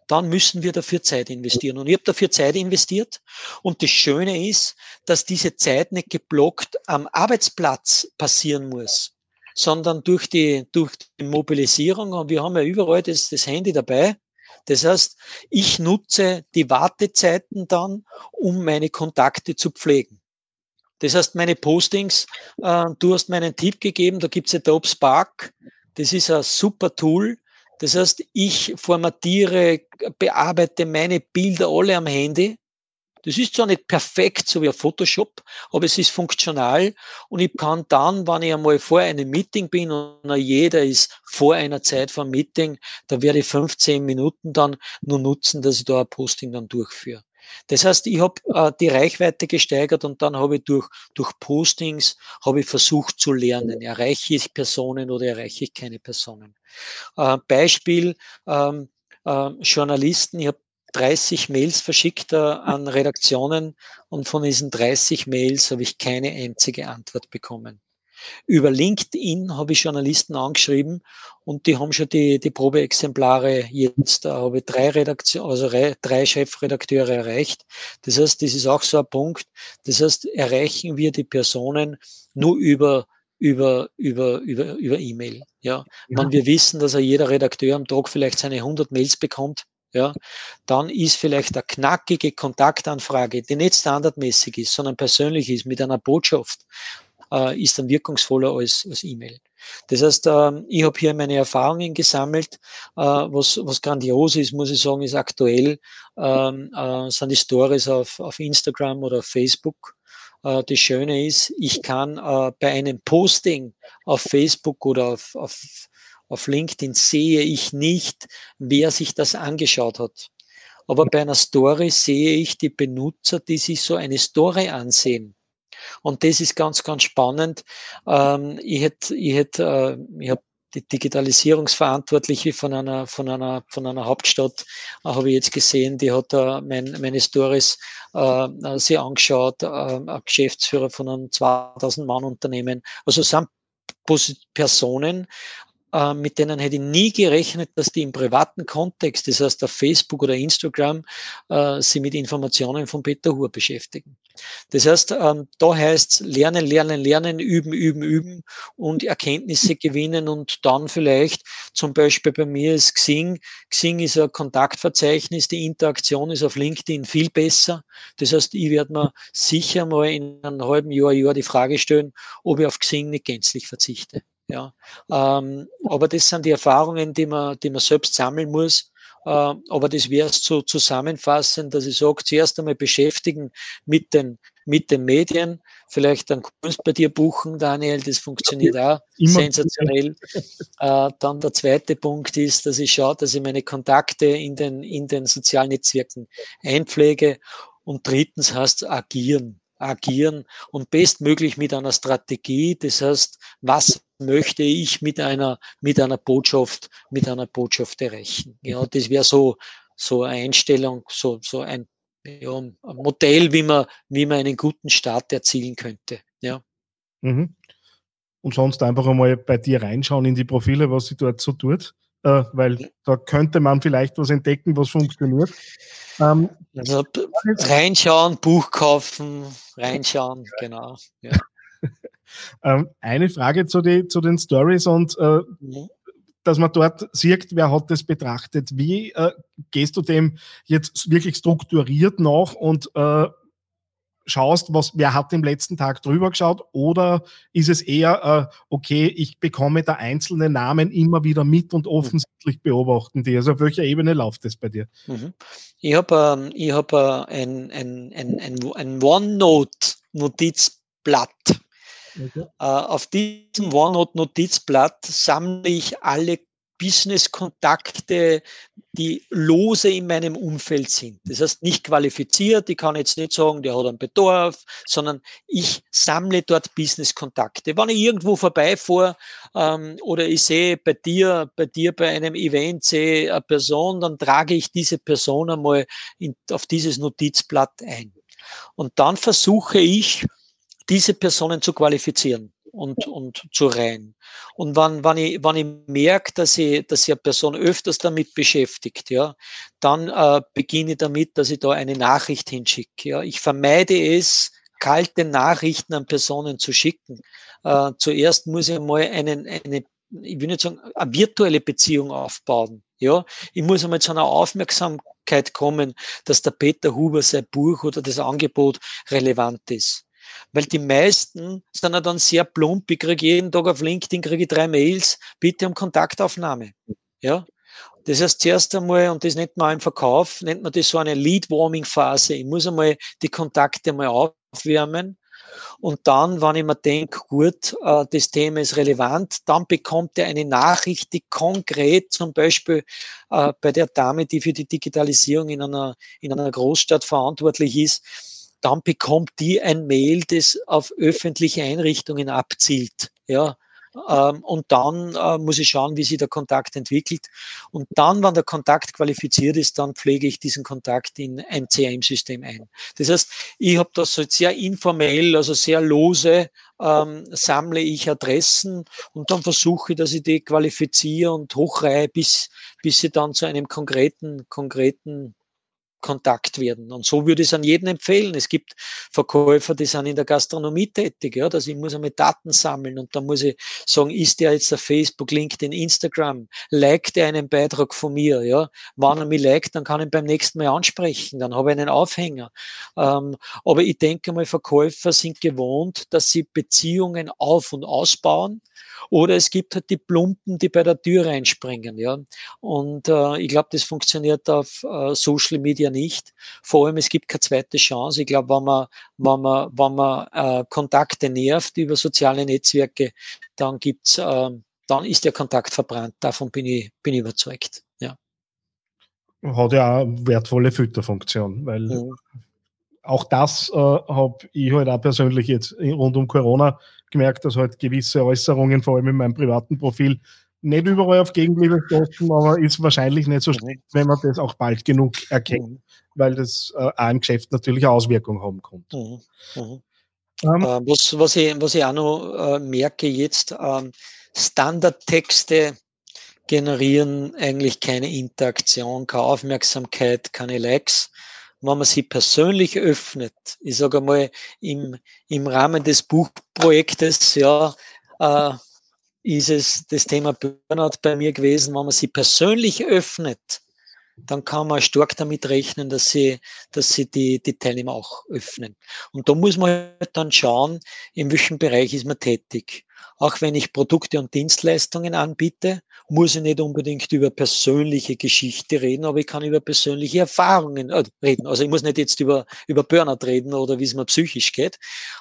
dann müssen wir dafür Zeit investieren. Und ich habe dafür Zeit investiert. Und das Schöne ist, dass diese Zeit nicht geblockt am Arbeitsplatz passieren muss, sondern durch die, durch die Mobilisierung. Und wir haben ja überall das, das Handy dabei. Das heißt, ich nutze die Wartezeiten dann, um meine Kontakte zu pflegen. Das heißt, meine Postings, äh, du hast meinen Tipp gegeben, da gibt's Adobe Spark. Das ist ein super Tool. Das heißt, ich formatiere, bearbeite meine Bilder alle am Handy. Das ist zwar nicht perfekt, so wie ein Photoshop, aber es ist funktional und ich kann dann, wenn ich einmal vor einem Meeting bin und jeder ist vor einer Zeit vom Meeting, da werde ich 15 Minuten dann nur nutzen, dass ich da ein Posting dann durchführe. Das heißt, ich habe äh, die Reichweite gesteigert und dann habe ich durch, durch Postings habe ich versucht zu lernen. Erreiche ich Personen oder erreiche ich keine Personen? Äh, Beispiel ähm, äh, Journalisten, ich habe 30 Mails verschickt äh, an Redaktionen und von diesen 30 Mails habe ich keine einzige Antwort bekommen. Über LinkedIn habe ich Journalisten angeschrieben und die haben schon die, die Probeexemplare jetzt, da habe ich drei Redaktion, also drei Chefredakteure erreicht. Das heißt, das ist auch so ein Punkt. Das heißt, erreichen wir die Personen nur über über, über, über, über E-Mail. Ja. ja. Wenn wir wissen, dass er jeder Redakteur am Tag vielleicht seine 100 Mails bekommt, ja, dann ist vielleicht eine knackige Kontaktanfrage, die nicht standardmäßig ist, sondern persönlich ist, mit einer Botschaft, äh, ist dann wirkungsvoller als, als E-Mail. Das heißt, äh, ich habe hier meine Erfahrungen gesammelt. Äh, was, was grandios ist, muss ich sagen, ist aktuell, ähm, äh, sind die Stories auf, auf Instagram oder auf Facebook. Äh, das Schöne ist, ich kann äh, bei einem Posting auf Facebook oder auf, auf, auf LinkedIn sehe ich nicht, wer sich das angeschaut hat. Aber bei einer Story sehe ich die Benutzer, die sich so eine Story ansehen. Und das ist ganz, ganz spannend. Ähm, ich hätte, ich hätte, äh, ich habe die Digitalisierungsverantwortliche von einer, von einer, von einer Hauptstadt, äh, habe ich jetzt gesehen, die hat äh, mein, meine Stories äh, sich angeschaut, äh, ein Geschäftsführer von einem 2000 Mann Unternehmen. Also sind Personen, äh, mit denen hätte ich nie gerechnet, dass die im privaten Kontext, das heißt auf Facebook oder Instagram, äh, sie mit Informationen von Peter Huhr beschäftigen. Das heißt, ähm, da heißt lernen, lernen, lernen, üben, üben, üben und Erkenntnisse gewinnen und dann vielleicht zum Beispiel bei mir ist Xing. Xing ist ein Kontaktverzeichnis, die Interaktion ist auf LinkedIn viel besser. Das heißt, ich werde mir sicher mal in einem halben Jahr, Jahr die Frage stellen, ob ich auf Xing nicht gänzlich verzichte. Ja, ähm, aber das sind die Erfahrungen, die man, die man selbst sammeln muss. Äh, aber das wäre es zu zusammenfassen, dass ich sage, zuerst einmal beschäftigen mit den, mit den Medien, vielleicht dann Kunst bei dir buchen, Daniel, das funktioniert auch Immer. sensationell. Äh, dann der zweite Punkt ist, dass ich schaue, dass ich meine Kontakte in den, in den sozialen Netzwerken einpflege. Und drittens heißt agieren agieren und bestmöglich mit einer Strategie. Das heißt, was möchte ich mit einer, mit einer Botschaft, mit einer Botschaft erreichen? Ja, das wäre so, so eine Einstellung, so, so ein, ja, ein Modell, wie man, wie man einen guten Start erzielen könnte. Ja. Mhm. Und sonst einfach einmal bei dir reinschauen in die Profile, was sie dort so tut, äh, weil da könnte man vielleicht was entdecken, was funktioniert. Ähm, also reinschauen, Buch kaufen, reinschauen, genau. Ja. ähm, eine Frage zu, die, zu den Stories und äh, mhm. dass man dort sieht, wer hat das betrachtet. Wie äh, gehst du dem jetzt wirklich strukturiert nach und äh, schaust, was, wer hat im letzten Tag drüber geschaut oder ist es eher, äh, okay, ich bekomme da einzelne Namen immer wieder mit und offensichtlich beobachten die. Also auf welcher Ebene läuft das bei dir? Mhm. Ich habe ähm, hab, äh, ein, ein, ein, ein, ein OneNote-Notizblatt. Okay. Äh, auf diesem OneNote-Notizblatt sammle ich alle Business-Kontakte, die lose in meinem Umfeld sind. Das heißt, nicht qualifiziert. Ich kann jetzt nicht sagen, der hat einen Bedarf, sondern ich sammle dort Business-Kontakte. Wenn ich irgendwo vorbeifahre ähm, oder ich sehe bei dir, bei dir bei einem Event sehe eine Person, dann trage ich diese Person einmal in, auf dieses Notizblatt ein. Und dann versuche ich, diese Personen zu qualifizieren. Und, und zu rein. Und wenn, wenn, ich, wenn ich merke, dass ich, dass ich eine Person öfters damit beschäftigt, ja, dann äh, beginne ich damit, dass ich da eine Nachricht hinschicke. Ja. Ich vermeide es, kalte Nachrichten an Personen zu schicken. Äh, zuerst muss ich mal einen, eine, ich will nicht sagen, eine virtuelle Beziehung aufbauen. Ja, ich muss einmal zu einer Aufmerksamkeit kommen, dass der Peter Huber sein Buch oder das Angebot relevant ist. Weil die meisten sind ja dann sehr plump. Ich kriege jeden Tag auf LinkedIn kriege ich drei Mails, bitte um Kontaktaufnahme. Ja. Das heißt, zuerst einmal, und das nennt man im Verkauf, nennt man das so eine Lead-Warming-Phase. Ich muss einmal die Kontakte mal aufwärmen. Und dann, wenn ich mir denke, gut, äh, das Thema ist relevant, dann bekommt er eine Nachricht, die konkret zum Beispiel äh, bei der Dame, die für die Digitalisierung in einer, in einer Großstadt verantwortlich ist, dann bekommt die ein Mail, das auf öffentliche Einrichtungen abzielt. Ja, ähm, und dann äh, muss ich schauen, wie sich der Kontakt entwickelt. Und dann, wenn der Kontakt qualifiziert ist, dann pflege ich diesen Kontakt in ein CRM-System ein. Das heißt, ich habe das so sehr informell, also sehr lose, ähm, sammle ich Adressen und dann versuche, dass ich die qualifiziere und hochreihe, bis, bis sie dann zu einem konkreten, konkreten Kontakt werden. Und so würde ich es an jeden empfehlen. Es gibt Verkäufer, die sind in der Gastronomie tätig, ja, dass ich muss einmal Daten sammeln und dann muss ich sagen, ist der jetzt auf Facebook, LinkedIn, Instagram, liked er einen Beitrag von mir, ja. Wenn er mich liked, dann kann ich ihn beim nächsten Mal ansprechen, dann habe ich einen Aufhänger. Ähm, aber ich denke mal, Verkäufer sind gewohnt, dass sie Beziehungen auf- und ausbauen oder es gibt halt die Plumpen, die bei der Tür reinspringen, ja. Und äh, ich glaube, das funktioniert auf äh, Social Media nicht. Vor allem, es gibt keine zweite Chance. Ich glaube, wenn man, wenn man, wenn man äh, Kontakte nervt über soziale Netzwerke, dann gibt's, äh, dann ist der Kontakt verbrannt. Davon bin ich, bin ich überzeugt. Ja. Hat ja auch wertvolle Fütterfunktion, weil mhm. auch das äh, habe ich halt auch persönlich jetzt rund um Corona gemerkt, dass halt gewisse Äußerungen, vor allem in meinem privaten Profil, nicht überall auf Gegenliebe stoßen, aber ist wahrscheinlich nicht so schlecht, wenn man das auch bald genug erkennt, mhm. weil das äh, auch im Geschäft natürlich Auswirkungen haben kann. Mhm. Mhm. Ähm, äh, was, was, ich, was ich auch noch äh, merke jetzt, ähm, Standardtexte generieren eigentlich keine Interaktion, keine Aufmerksamkeit, keine Likes wenn man sie persönlich öffnet, ich sage einmal im, im Rahmen des Buchprojektes, ja, äh, ist es das Thema Burnout bei mir gewesen, wenn man sie persönlich öffnet, dann kann man stark damit rechnen, dass sie, dass sie die, die Teilnehmer auch öffnen. Und da muss man halt dann schauen, in welchem Bereich ist man tätig. Auch wenn ich Produkte und Dienstleistungen anbiete, muss ich nicht unbedingt über persönliche Geschichte reden, aber ich kann über persönliche Erfahrungen äh, reden. Also ich muss nicht jetzt über, über Burnout reden oder wie es mir psychisch geht,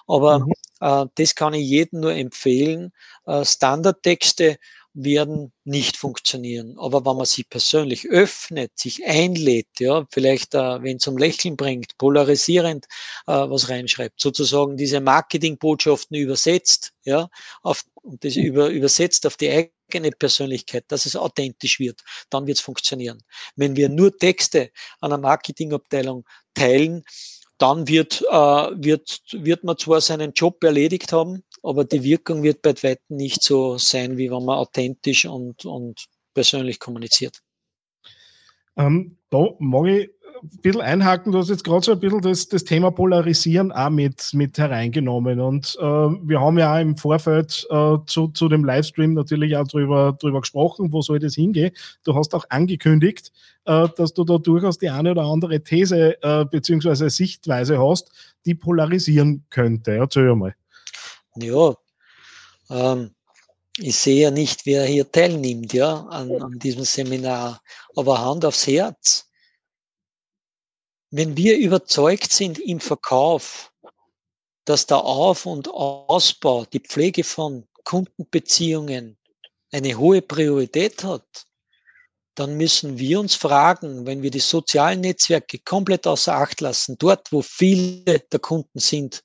aber mhm. äh, das kann ich jedem nur empfehlen. Äh, Standardtexte werden nicht funktionieren. Aber wenn man sich persönlich öffnet, sich einlädt, ja, vielleicht, äh, wenn zum Lächeln bringt, polarisierend äh, was reinschreibt, sozusagen diese Marketingbotschaften übersetzt, ja, auf, das über, übersetzt auf die eigene Persönlichkeit, dass es authentisch wird, dann wird es funktionieren. Wenn wir nur Texte an einer Marketingabteilung teilen, dann wird, äh, wird, wird man zwar seinen Job erledigt haben, aber die Wirkung wird bei weitem nicht so sein, wie wenn man authentisch und, und persönlich kommuniziert. Ähm, da mag ich ein bisschen einhaken. Du hast jetzt gerade so ein bisschen das, das Thema Polarisieren auch mit, mit hereingenommen. Und äh, wir haben ja auch im Vorfeld äh, zu, zu dem Livestream natürlich auch drüber, drüber gesprochen, wo soll das hingehen. Du hast auch angekündigt, äh, dass du da durchaus die eine oder andere These äh, bzw. Sichtweise hast, die polarisieren könnte. Erzähl mal. Ja, ähm, ich sehe ja nicht, wer hier teilnimmt, ja, an, an diesem Seminar. Aber Hand aufs Herz. Wenn wir überzeugt sind im Verkauf, dass der Auf- und Ausbau, die Pflege von Kundenbeziehungen eine hohe Priorität hat, dann müssen wir uns fragen, wenn wir die sozialen Netzwerke komplett außer Acht lassen, dort, wo viele der Kunden sind,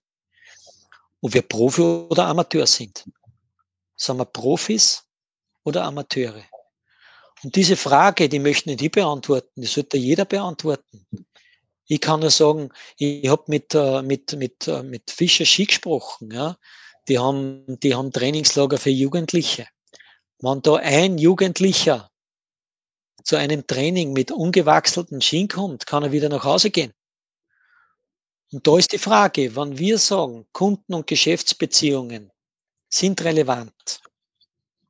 ob wir Profi oder Amateur sind. Sind wir Profis oder Amateure? Und diese Frage, die möchten nicht die beantworten, die sollte jeder beantworten. Ich kann nur sagen, ich habe mit, äh, mit, mit, äh, mit Fischer Schick gesprochen. Ja. die haben, die haben Trainingslager für Jugendliche. Wenn da ein Jugendlicher zu einem Training mit ungewachselten Schien kommt, kann er wieder nach Hause gehen. Und da ist die Frage, wann wir sagen, Kunden- und Geschäftsbeziehungen sind relevant.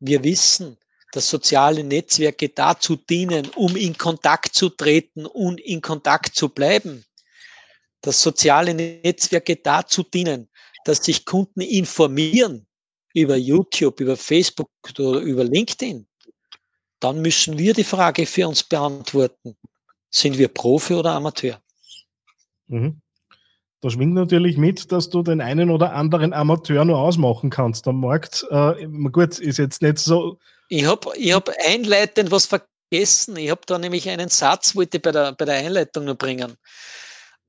Wir wissen, dass soziale Netzwerke dazu dienen, um in Kontakt zu treten und in Kontakt zu bleiben. Dass soziale Netzwerke dazu dienen, dass sich Kunden informieren über YouTube, über Facebook oder über LinkedIn. Dann müssen wir die Frage für uns beantworten. Sind wir Profi oder Amateur? Mhm. Da schwingt natürlich mit, dass du den einen oder anderen Amateur nur ausmachen kannst am Markt. Äh, gut, ist jetzt nicht so. Ich habe ich hab einleitend was vergessen. Ich habe da nämlich einen Satz, wollte ich bei der, bei der Einleitung noch bringen.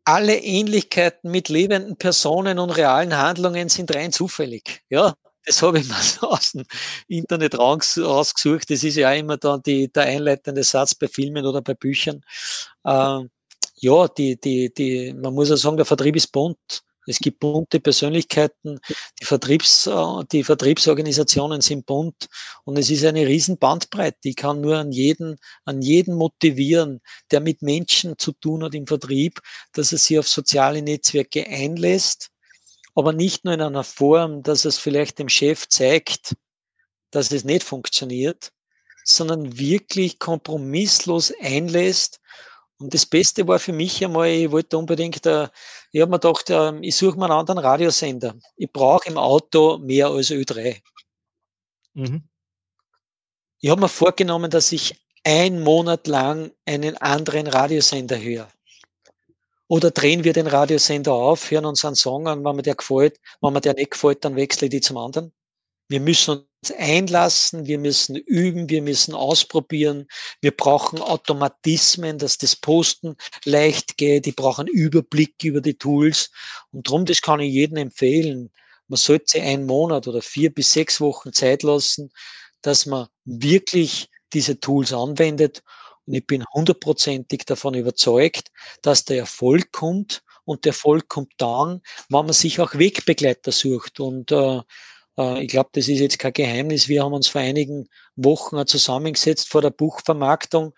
Alle Ähnlichkeiten mit lebenden Personen und realen Handlungen sind rein zufällig. Ja, das habe ich so aus dem Internet rausgesucht. Das ist ja immer dann die, der einleitende Satz bei Filmen oder bei Büchern. Ähm, ja, die, die, die, man muss ja sagen, der Vertrieb ist bunt. Es gibt bunte Persönlichkeiten, die, Vertriebs, äh, die Vertriebsorganisationen sind bunt und es ist eine riesen Bandbreite. Ich kann nur an jeden, an jeden motivieren, der mit Menschen zu tun hat im Vertrieb, dass er sich auf soziale Netzwerke einlässt, aber nicht nur in einer Form, dass es vielleicht dem Chef zeigt, dass es nicht funktioniert, sondern wirklich kompromisslos einlässt und das Beste war für mich einmal, ich wollte unbedingt, äh, ich habe mir gedacht, äh, ich suche mir einen anderen Radiosender. Ich brauche im Auto mehr als Ö3. Mhm. Ich habe mir vorgenommen, dass ich einen Monat lang einen anderen Radiosender höre. Oder drehen wir den Radiosender auf, hören uns einen Song an, wenn mir der gefällt. Wenn mir der nicht gefällt, dann wechsle ich die zum anderen. Wir müssen uns einlassen, wir müssen üben, wir müssen ausprobieren. Wir brauchen Automatismen, dass das Posten leicht geht. Ich brauche einen Überblick über die Tools. Und darum, das kann ich jedem empfehlen. Man sollte einen Monat oder vier bis sechs Wochen Zeit lassen, dass man wirklich diese Tools anwendet. Und ich bin hundertprozentig davon überzeugt, dass der Erfolg kommt. Und der Erfolg kommt dann, wenn man sich auch Wegbegleiter sucht. Und äh, ich glaube, das ist jetzt kein Geheimnis. Wir haben uns vor einigen Wochen zusammengesetzt vor der Buchvermarktung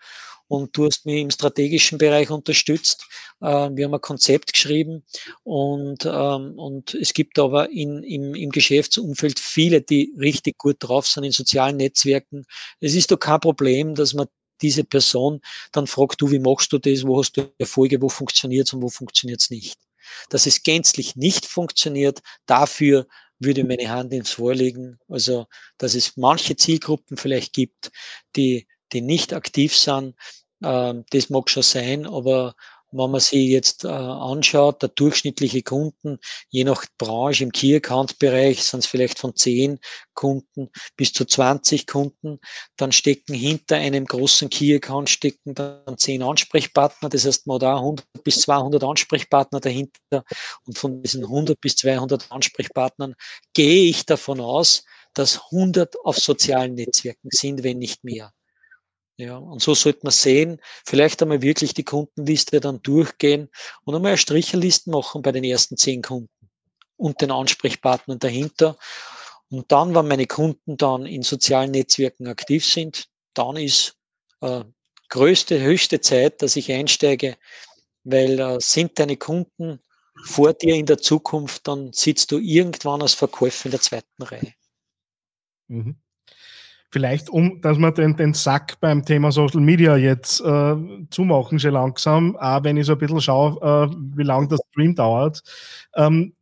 und du hast mich im strategischen Bereich unterstützt. Äh, wir haben ein Konzept geschrieben und, ähm, und es gibt aber in, im, im Geschäftsumfeld viele, die richtig gut drauf sind in sozialen Netzwerken. Es ist doch kein Problem, dass man diese Person dann fragt, du, wie machst du das, wo hast du Erfolge, wo funktioniert es und wo funktioniert es nicht. Dass es gänzlich nicht funktioniert, dafür würde meine Hand ins Vorlegen. Also, dass es manche Zielgruppen vielleicht gibt, die, die nicht aktiv sind, äh, das mag schon sein, aber wenn man sich jetzt äh, anschaut, der durchschnittliche Kunden, je nach Branche im Key-Account-Bereich sind es vielleicht von 10 Kunden bis zu 20 Kunden, dann stecken hinter einem großen Key-Account stecken dann 10 Ansprechpartner, das heißt, man hat auch 100 bis 200 Ansprechpartner dahinter. Und von diesen 100 bis 200 Ansprechpartnern gehe ich davon aus, dass 100 auf sozialen Netzwerken sind, wenn nicht mehr. Ja, und so sollte man sehen, vielleicht einmal wirklich die Kundenliste dann durchgehen und einmal eine Stricherliste machen bei den ersten zehn Kunden und den Ansprechpartnern dahinter. Und dann, wenn meine Kunden dann in sozialen Netzwerken aktiv sind, dann ist äh, größte, höchste Zeit, dass ich einsteige, weil äh, sind deine Kunden vor dir in der Zukunft, dann sitzt du irgendwann als Verkäufer in der zweiten Reihe. Mhm. Vielleicht, um, dass wir den, den Sack beim Thema Social Media jetzt äh, zumachen, schon langsam, auch wenn ich so ein bisschen schaue, äh, wie lange das Stream dauert. Ähm,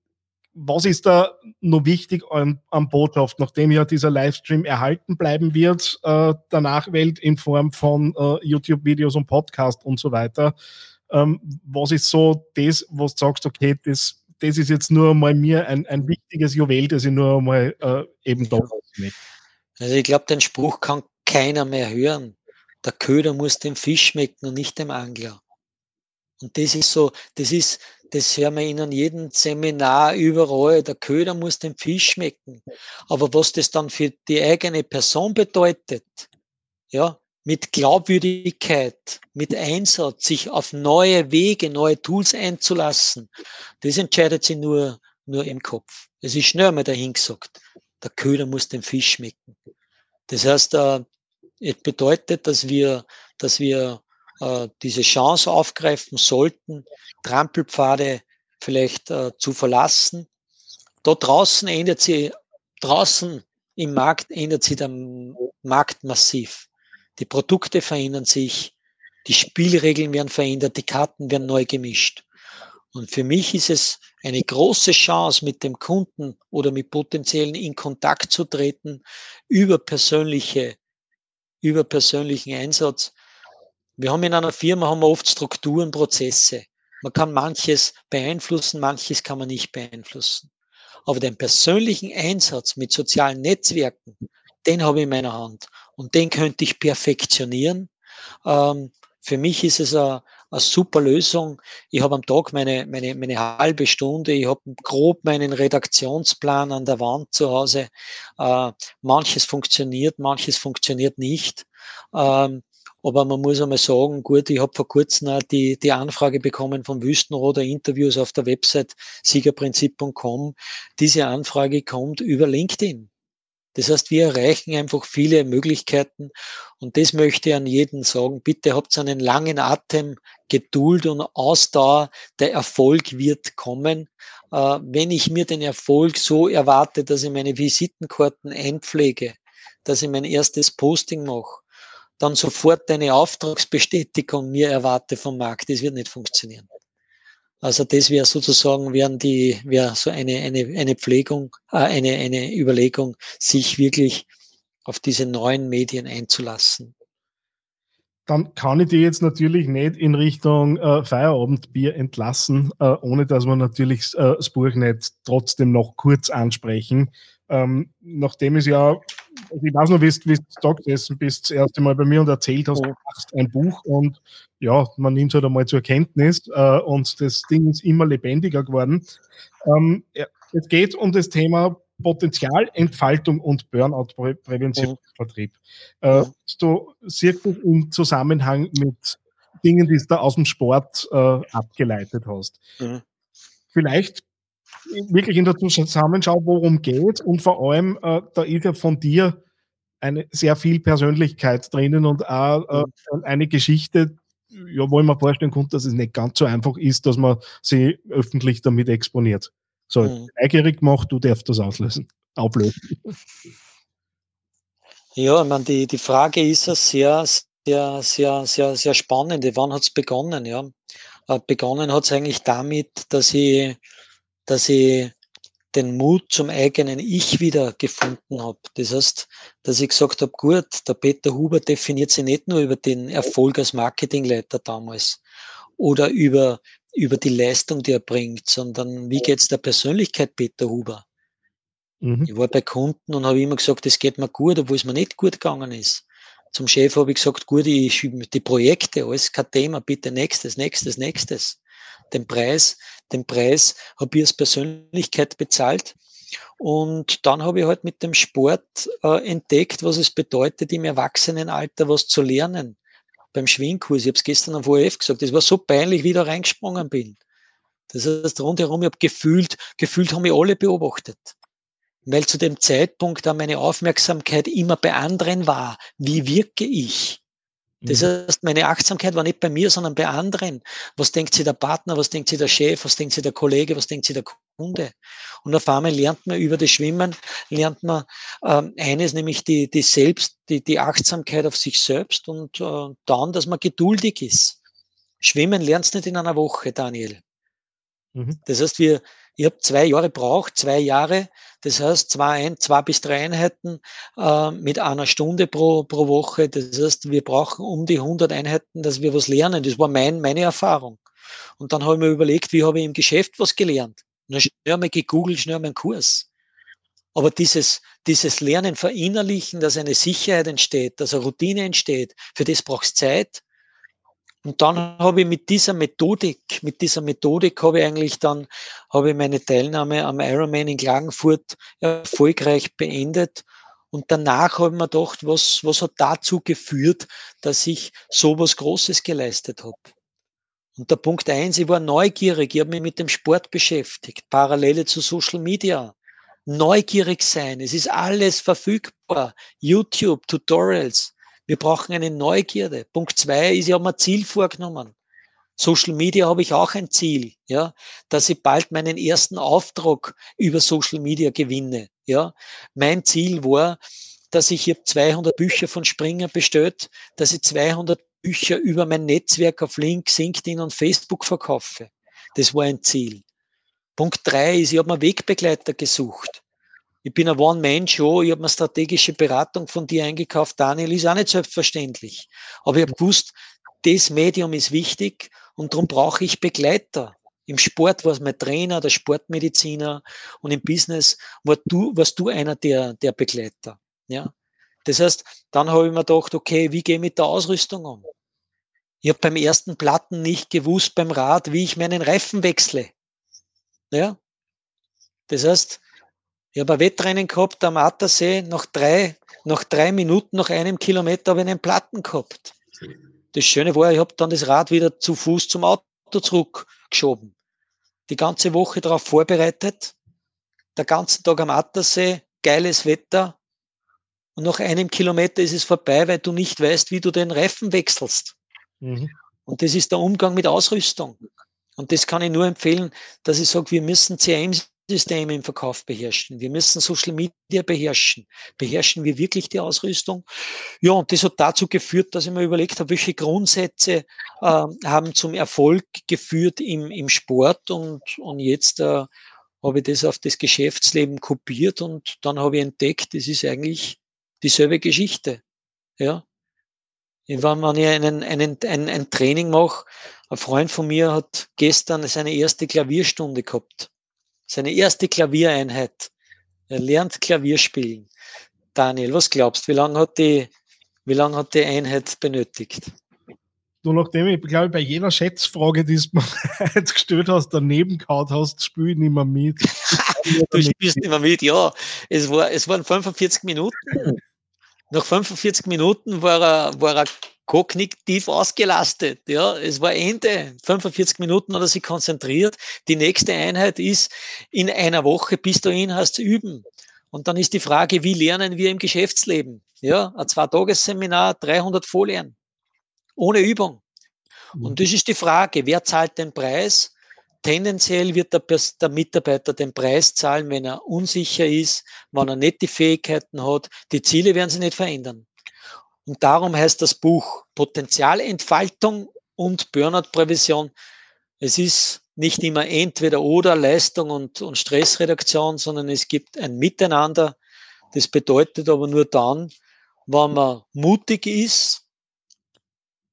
was ist da noch wichtig an, an, Botschaft, nachdem ja dieser Livestream erhalten bleiben wird, äh, der Nachwelt in Form von äh, YouTube-Videos und Podcast und so weiter? Ähm, was ist so das, was du sagst, okay, das, das ist jetzt nur mal mir ein, ein wichtiges Juwel, das ich nur mal äh, eben da möchte? Also ich glaube, den Spruch kann keiner mehr hören. Der Köder muss dem Fisch schmecken und nicht dem Angler. Und das ist so, das ist, das hören wir in jedem Seminar überall. Der Köder muss dem Fisch schmecken. Aber was das dann für die eigene Person bedeutet, ja, mit Glaubwürdigkeit, mit Einsatz, sich auf neue Wege, neue Tools einzulassen, das entscheidet sich nur, nur im Kopf. Es ist schnell mal dahin gesagt. Der Köder muss dem Fisch schmecken. Das heißt, äh, es bedeutet, dass wir, dass wir äh, diese Chance aufgreifen sollten, Trampelpfade vielleicht äh, zu verlassen. Da draußen ändert sie, draußen im Markt ändert sich der Markt massiv. Die Produkte verändern sich, die Spielregeln werden verändert, die Karten werden neu gemischt. Und für mich ist es eine große Chance, mit dem Kunden oder mit Potenziellen in Kontakt zu treten über persönliche, über persönlichen Einsatz. Wir haben in einer Firma haben wir oft Strukturen, Prozesse. Man kann manches beeinflussen, manches kann man nicht beeinflussen. Aber den persönlichen Einsatz mit sozialen Netzwerken, den habe ich in meiner Hand. Und den könnte ich perfektionieren. Ähm, für mich ist es eine, eine super Lösung. Ich habe am Tag meine, meine, meine halbe Stunde, ich habe grob meinen Redaktionsplan an der Wand zu Hause. Äh, manches funktioniert, manches funktioniert nicht. Ähm, aber man muss einmal sagen, gut, ich habe vor kurzem auch die, die Anfrage bekommen vom Wüstenroder Interviews auf der Website siegerprinzip.com. Diese Anfrage kommt über LinkedIn. Das heißt, wir erreichen einfach viele Möglichkeiten und das möchte ich an jeden sagen. Bitte habt einen langen Atem, Geduld und Ausdauer. Der Erfolg wird kommen. Äh, wenn ich mir den Erfolg so erwarte, dass ich meine Visitenkarten einpflege, dass ich mein erstes Posting mache, dann sofort eine Auftragsbestätigung mir erwarte vom Markt. Das wird nicht funktionieren. Also das wäre sozusagen wären die wäre so eine eine eine Pflegung, äh, eine eine Überlegung, sich wirklich auf diese neuen Medien einzulassen. Dann kann ich die jetzt natürlich nicht in Richtung äh, Feierabendbier entlassen, äh, ohne dass wir natürlich äh, das Buch nicht trotzdem noch kurz ansprechen. Ähm, nachdem es ja, also ich weiß noch, wie du da gesessen bist, das erste Mal bei mir und erzählt hast, du machst ein Buch und ja, man nimmt es halt einmal zur Kenntnis äh, und das Ding ist immer lebendiger geworden. Ähm, es geht um das Thema Potenzialentfaltung und Burnout-Prävention mhm. Vertrieb. Äh, du siehst das im Zusammenhang mit Dingen, die du aus dem Sport äh, abgeleitet hast. Mhm. Vielleicht wirklich in der Zusammenschau, worum geht und vor allem, äh, da ist ja von dir eine sehr viel Persönlichkeit drinnen und auch äh, mhm. eine Geschichte, ja, wo ich mir vorstellen konnte, dass es nicht ganz so einfach ist, dass man sie öffentlich damit exponiert. So, mhm. neugierig gemacht, du darfst das auslösen, auflösen. Ja, ich meine, die, die Frage ist ja sehr, sehr, sehr, sehr, sehr spannend. Wann hat es begonnen? Ja? Äh, begonnen hat es eigentlich damit, dass ich dass ich den Mut zum eigenen Ich wieder gefunden habe. Das heißt, dass ich gesagt habe, gut, der Peter Huber definiert sich nicht nur über den Erfolg als Marketingleiter damals oder über, über die Leistung, die er bringt, sondern wie geht es der Persönlichkeit Peter Huber? Mhm. Ich war bei Kunden und habe immer gesagt, es geht mir gut, obwohl es mir nicht gut gegangen ist. Zum Chef habe ich gesagt, gut, ich schiebe die Projekte, alles kein Thema, bitte nächstes, nächstes, nächstes den Preis, den Preis habe ich als Persönlichkeit bezahlt. Und dann habe ich halt mit dem Sport äh, entdeckt, was es bedeutet, im Erwachsenenalter was zu lernen. Beim Schwingkurs, ich habe es gestern am ORF gesagt, das war so peinlich, wie ich da reingesprungen bin. Das heißt, rundherum, ich habe gefühlt, gefühlt haben mich alle beobachtet. Weil zu dem Zeitpunkt da meine Aufmerksamkeit immer bei anderen war. Wie wirke ich? Das mhm. heißt, meine Achtsamkeit war nicht bei mir, sondern bei anderen. Was denkt sich der Partner, was denkt sich der Chef, was denkt sich der Kollege, was denkt sich der Kunde? Und auf einmal lernt man über das Schwimmen, lernt man ähm, eines, nämlich die, die Selbst, die, die Achtsamkeit auf sich selbst und äh, dann, dass man geduldig ist. Schwimmen lernst nicht in einer Woche, Daniel. Mhm. Das heißt, wir, ich habe zwei Jahre braucht, zwei Jahre, das heißt zwei, ein, zwei bis drei Einheiten äh, mit einer Stunde pro, pro Woche. Das heißt, wir brauchen um die 100 Einheiten, dass wir was lernen. Das war mein, meine Erfahrung. Und dann habe ich mir überlegt, wie habe ich im Geschäft was gelernt. Und dann schnell mal gegoogelt, schnell mal einen Kurs. Aber dieses, dieses Lernen verinnerlichen, dass eine Sicherheit entsteht, dass eine Routine entsteht, für das braucht es Zeit, und dann habe ich mit dieser Methodik, mit dieser Methodik habe ich eigentlich dann, habe ich meine Teilnahme am Ironman in Klagenfurt erfolgreich beendet. Und danach habe ich mir gedacht, was, was hat dazu geführt, dass ich so was Großes geleistet habe. Und der Punkt eins, ich war neugierig, ich habe mich mit dem Sport beschäftigt, Parallele zu Social Media. neugierig sein. Es ist alles verfügbar. YouTube, Tutorials. Wir brauchen eine Neugierde. Punkt zwei ist, ich habe mir ein Ziel vorgenommen. Social Media habe ich auch ein Ziel, ja, dass ich bald meinen ersten Auftrag über Social Media gewinne, ja. Mein Ziel war, dass ich hier 200 Bücher von Springer bestellt, dass ich 200 Bücher über mein Netzwerk auf Link, LinkedIn und Facebook verkaufe. Das war ein Ziel. Punkt drei ist, ich habe mir Wegbegleiter gesucht. Ich bin ein One-Man-Show, ich habe mir strategische Beratung von dir eingekauft. Daniel ist auch nicht selbstverständlich. Aber ich habe gewusst, das Medium ist wichtig und darum brauche ich Begleiter. Im Sport war es mein Trainer, der Sportmediziner und im Business war du, warst du einer der, der Begleiter. Ja. Das heißt, dann habe ich mir gedacht, okay, wie gehe ich mit der Ausrüstung um? Ich habe beim ersten Platten nicht gewusst beim Rad, wie ich meinen Reifen wechsle. Ja. Das heißt, ich habe ein Wettrennen gehabt am Attersee, nach drei, nach drei Minuten, nach einem Kilometer habe ich einen Platten gehabt. Das Schöne war, ich habe dann das Rad wieder zu Fuß zum Auto zurückgeschoben. Die ganze Woche darauf vorbereitet, der ganze Tag am Attersee, geiles Wetter. Und nach einem Kilometer ist es vorbei, weil du nicht weißt, wie du den Reifen wechselst. Mhm. Und das ist der Umgang mit Ausrüstung. Und das kann ich nur empfehlen, dass ich sage, wir müssen CRM-Systeme im Verkauf beherrschen. Wir müssen Social Media beherrschen. Beherrschen wir wirklich die Ausrüstung? Ja, und das hat dazu geführt, dass ich mir überlegt habe, welche Grundsätze äh, haben zum Erfolg geführt im, im Sport. Und, und jetzt äh, habe ich das auf das Geschäftsleben kopiert und dann habe ich entdeckt, das ist eigentlich dieselbe Geschichte. Ja. Wenn ich einen, einen, ein, ein Training mache, ein Freund von mir hat gestern seine erste Klavierstunde gehabt. Seine erste Klaviereinheit. Er lernt Klavier spielen. Daniel, was glaubst du, wie lange hat die, wie lange hat die Einheit benötigt? Du, nachdem ich, glaube bei jeder Schätzfrage, die du mir jetzt gestellt hast, daneben gehauen hast, spiele ich nicht mehr mit. du spielst nicht mehr mit, ja. Es, war, es waren 45 Minuten. Nach 45 Minuten war er, war er kognitiv ausgelastet. Ja, es war Ende. 45 Minuten hat er sich konzentriert. Die nächste Einheit ist in einer Woche bis dahin hast du üben. Und dann ist die Frage, wie lernen wir im Geschäftsleben? Ja, ein Zwei-Tages-Seminar, 300 Folien. Ohne Übung. Und mhm. das ist die Frage, wer zahlt den Preis? Tendenziell wird der, der, Mitarbeiter den Preis zahlen, wenn er unsicher ist, wenn er nicht die Fähigkeiten hat. Die Ziele werden sich nicht verändern. Und darum heißt das Buch Potenzialentfaltung und Burnout-Prävision. Es ist nicht immer entweder oder Leistung und, und Stressreduktion, sondern es gibt ein Miteinander. Das bedeutet aber nur dann, wenn man mutig ist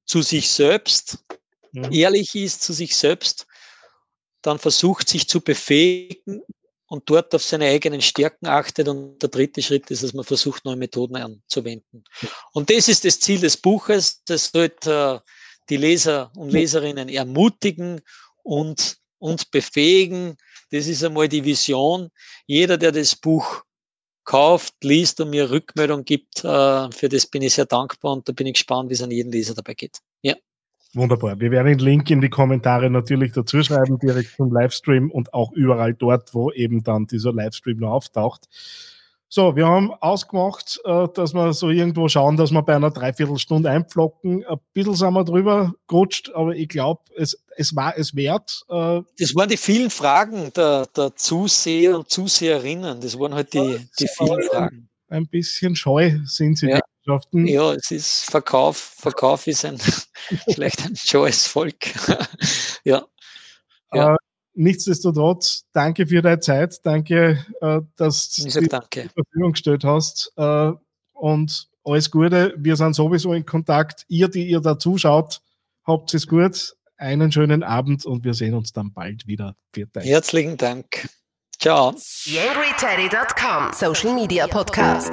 zu sich selbst. Mhm. ehrlich ist zu sich selbst dann versucht, sich zu befähigen und dort auf seine eigenen Stärken achtet. Und der dritte Schritt ist, dass man versucht, neue Methoden anzuwenden. Und das ist das Ziel des Buches. Das sollte äh, die Leser und Leserinnen ermutigen und, und befähigen. Das ist einmal die Vision. Jeder, der das Buch kauft, liest und mir Rückmeldung gibt, äh, für das bin ich sehr dankbar und da bin ich gespannt, wie es an jeden Leser dabei geht. Ja. Wunderbar. Wir werden den Link in die Kommentare natürlich dazu schreiben, direkt zum Livestream und auch überall dort, wo eben dann dieser Livestream noch auftaucht. So, wir haben ausgemacht, äh, dass wir so irgendwo schauen, dass wir bei einer Dreiviertelstunde einpflocken. Ein bisschen sind wir drüber gerutscht, aber ich glaube, es, es war es wert. Äh, das waren die vielen Fragen der, der Zuseher und Zuseherinnen. Das waren halt die, die vielen Fragen. Ein bisschen scheu sind sie. Ja. Wissenschaften. Ja, es ist Verkauf. Verkauf ist ein vielleicht ein scheues Volk. ja. ja. Äh, nichtsdestotrotz, danke für deine Zeit. Danke, äh, dass du die danke. zur Verfügung gestellt hast. Äh, und alles Gute. Wir sind sowieso in Kontakt. Ihr, die ihr da zuschaut, habt es gut. Einen schönen Abend und wir sehen uns dann bald wieder. Herzlichen Dank. Ciao. YangryTeddy.com Social Media Podcast.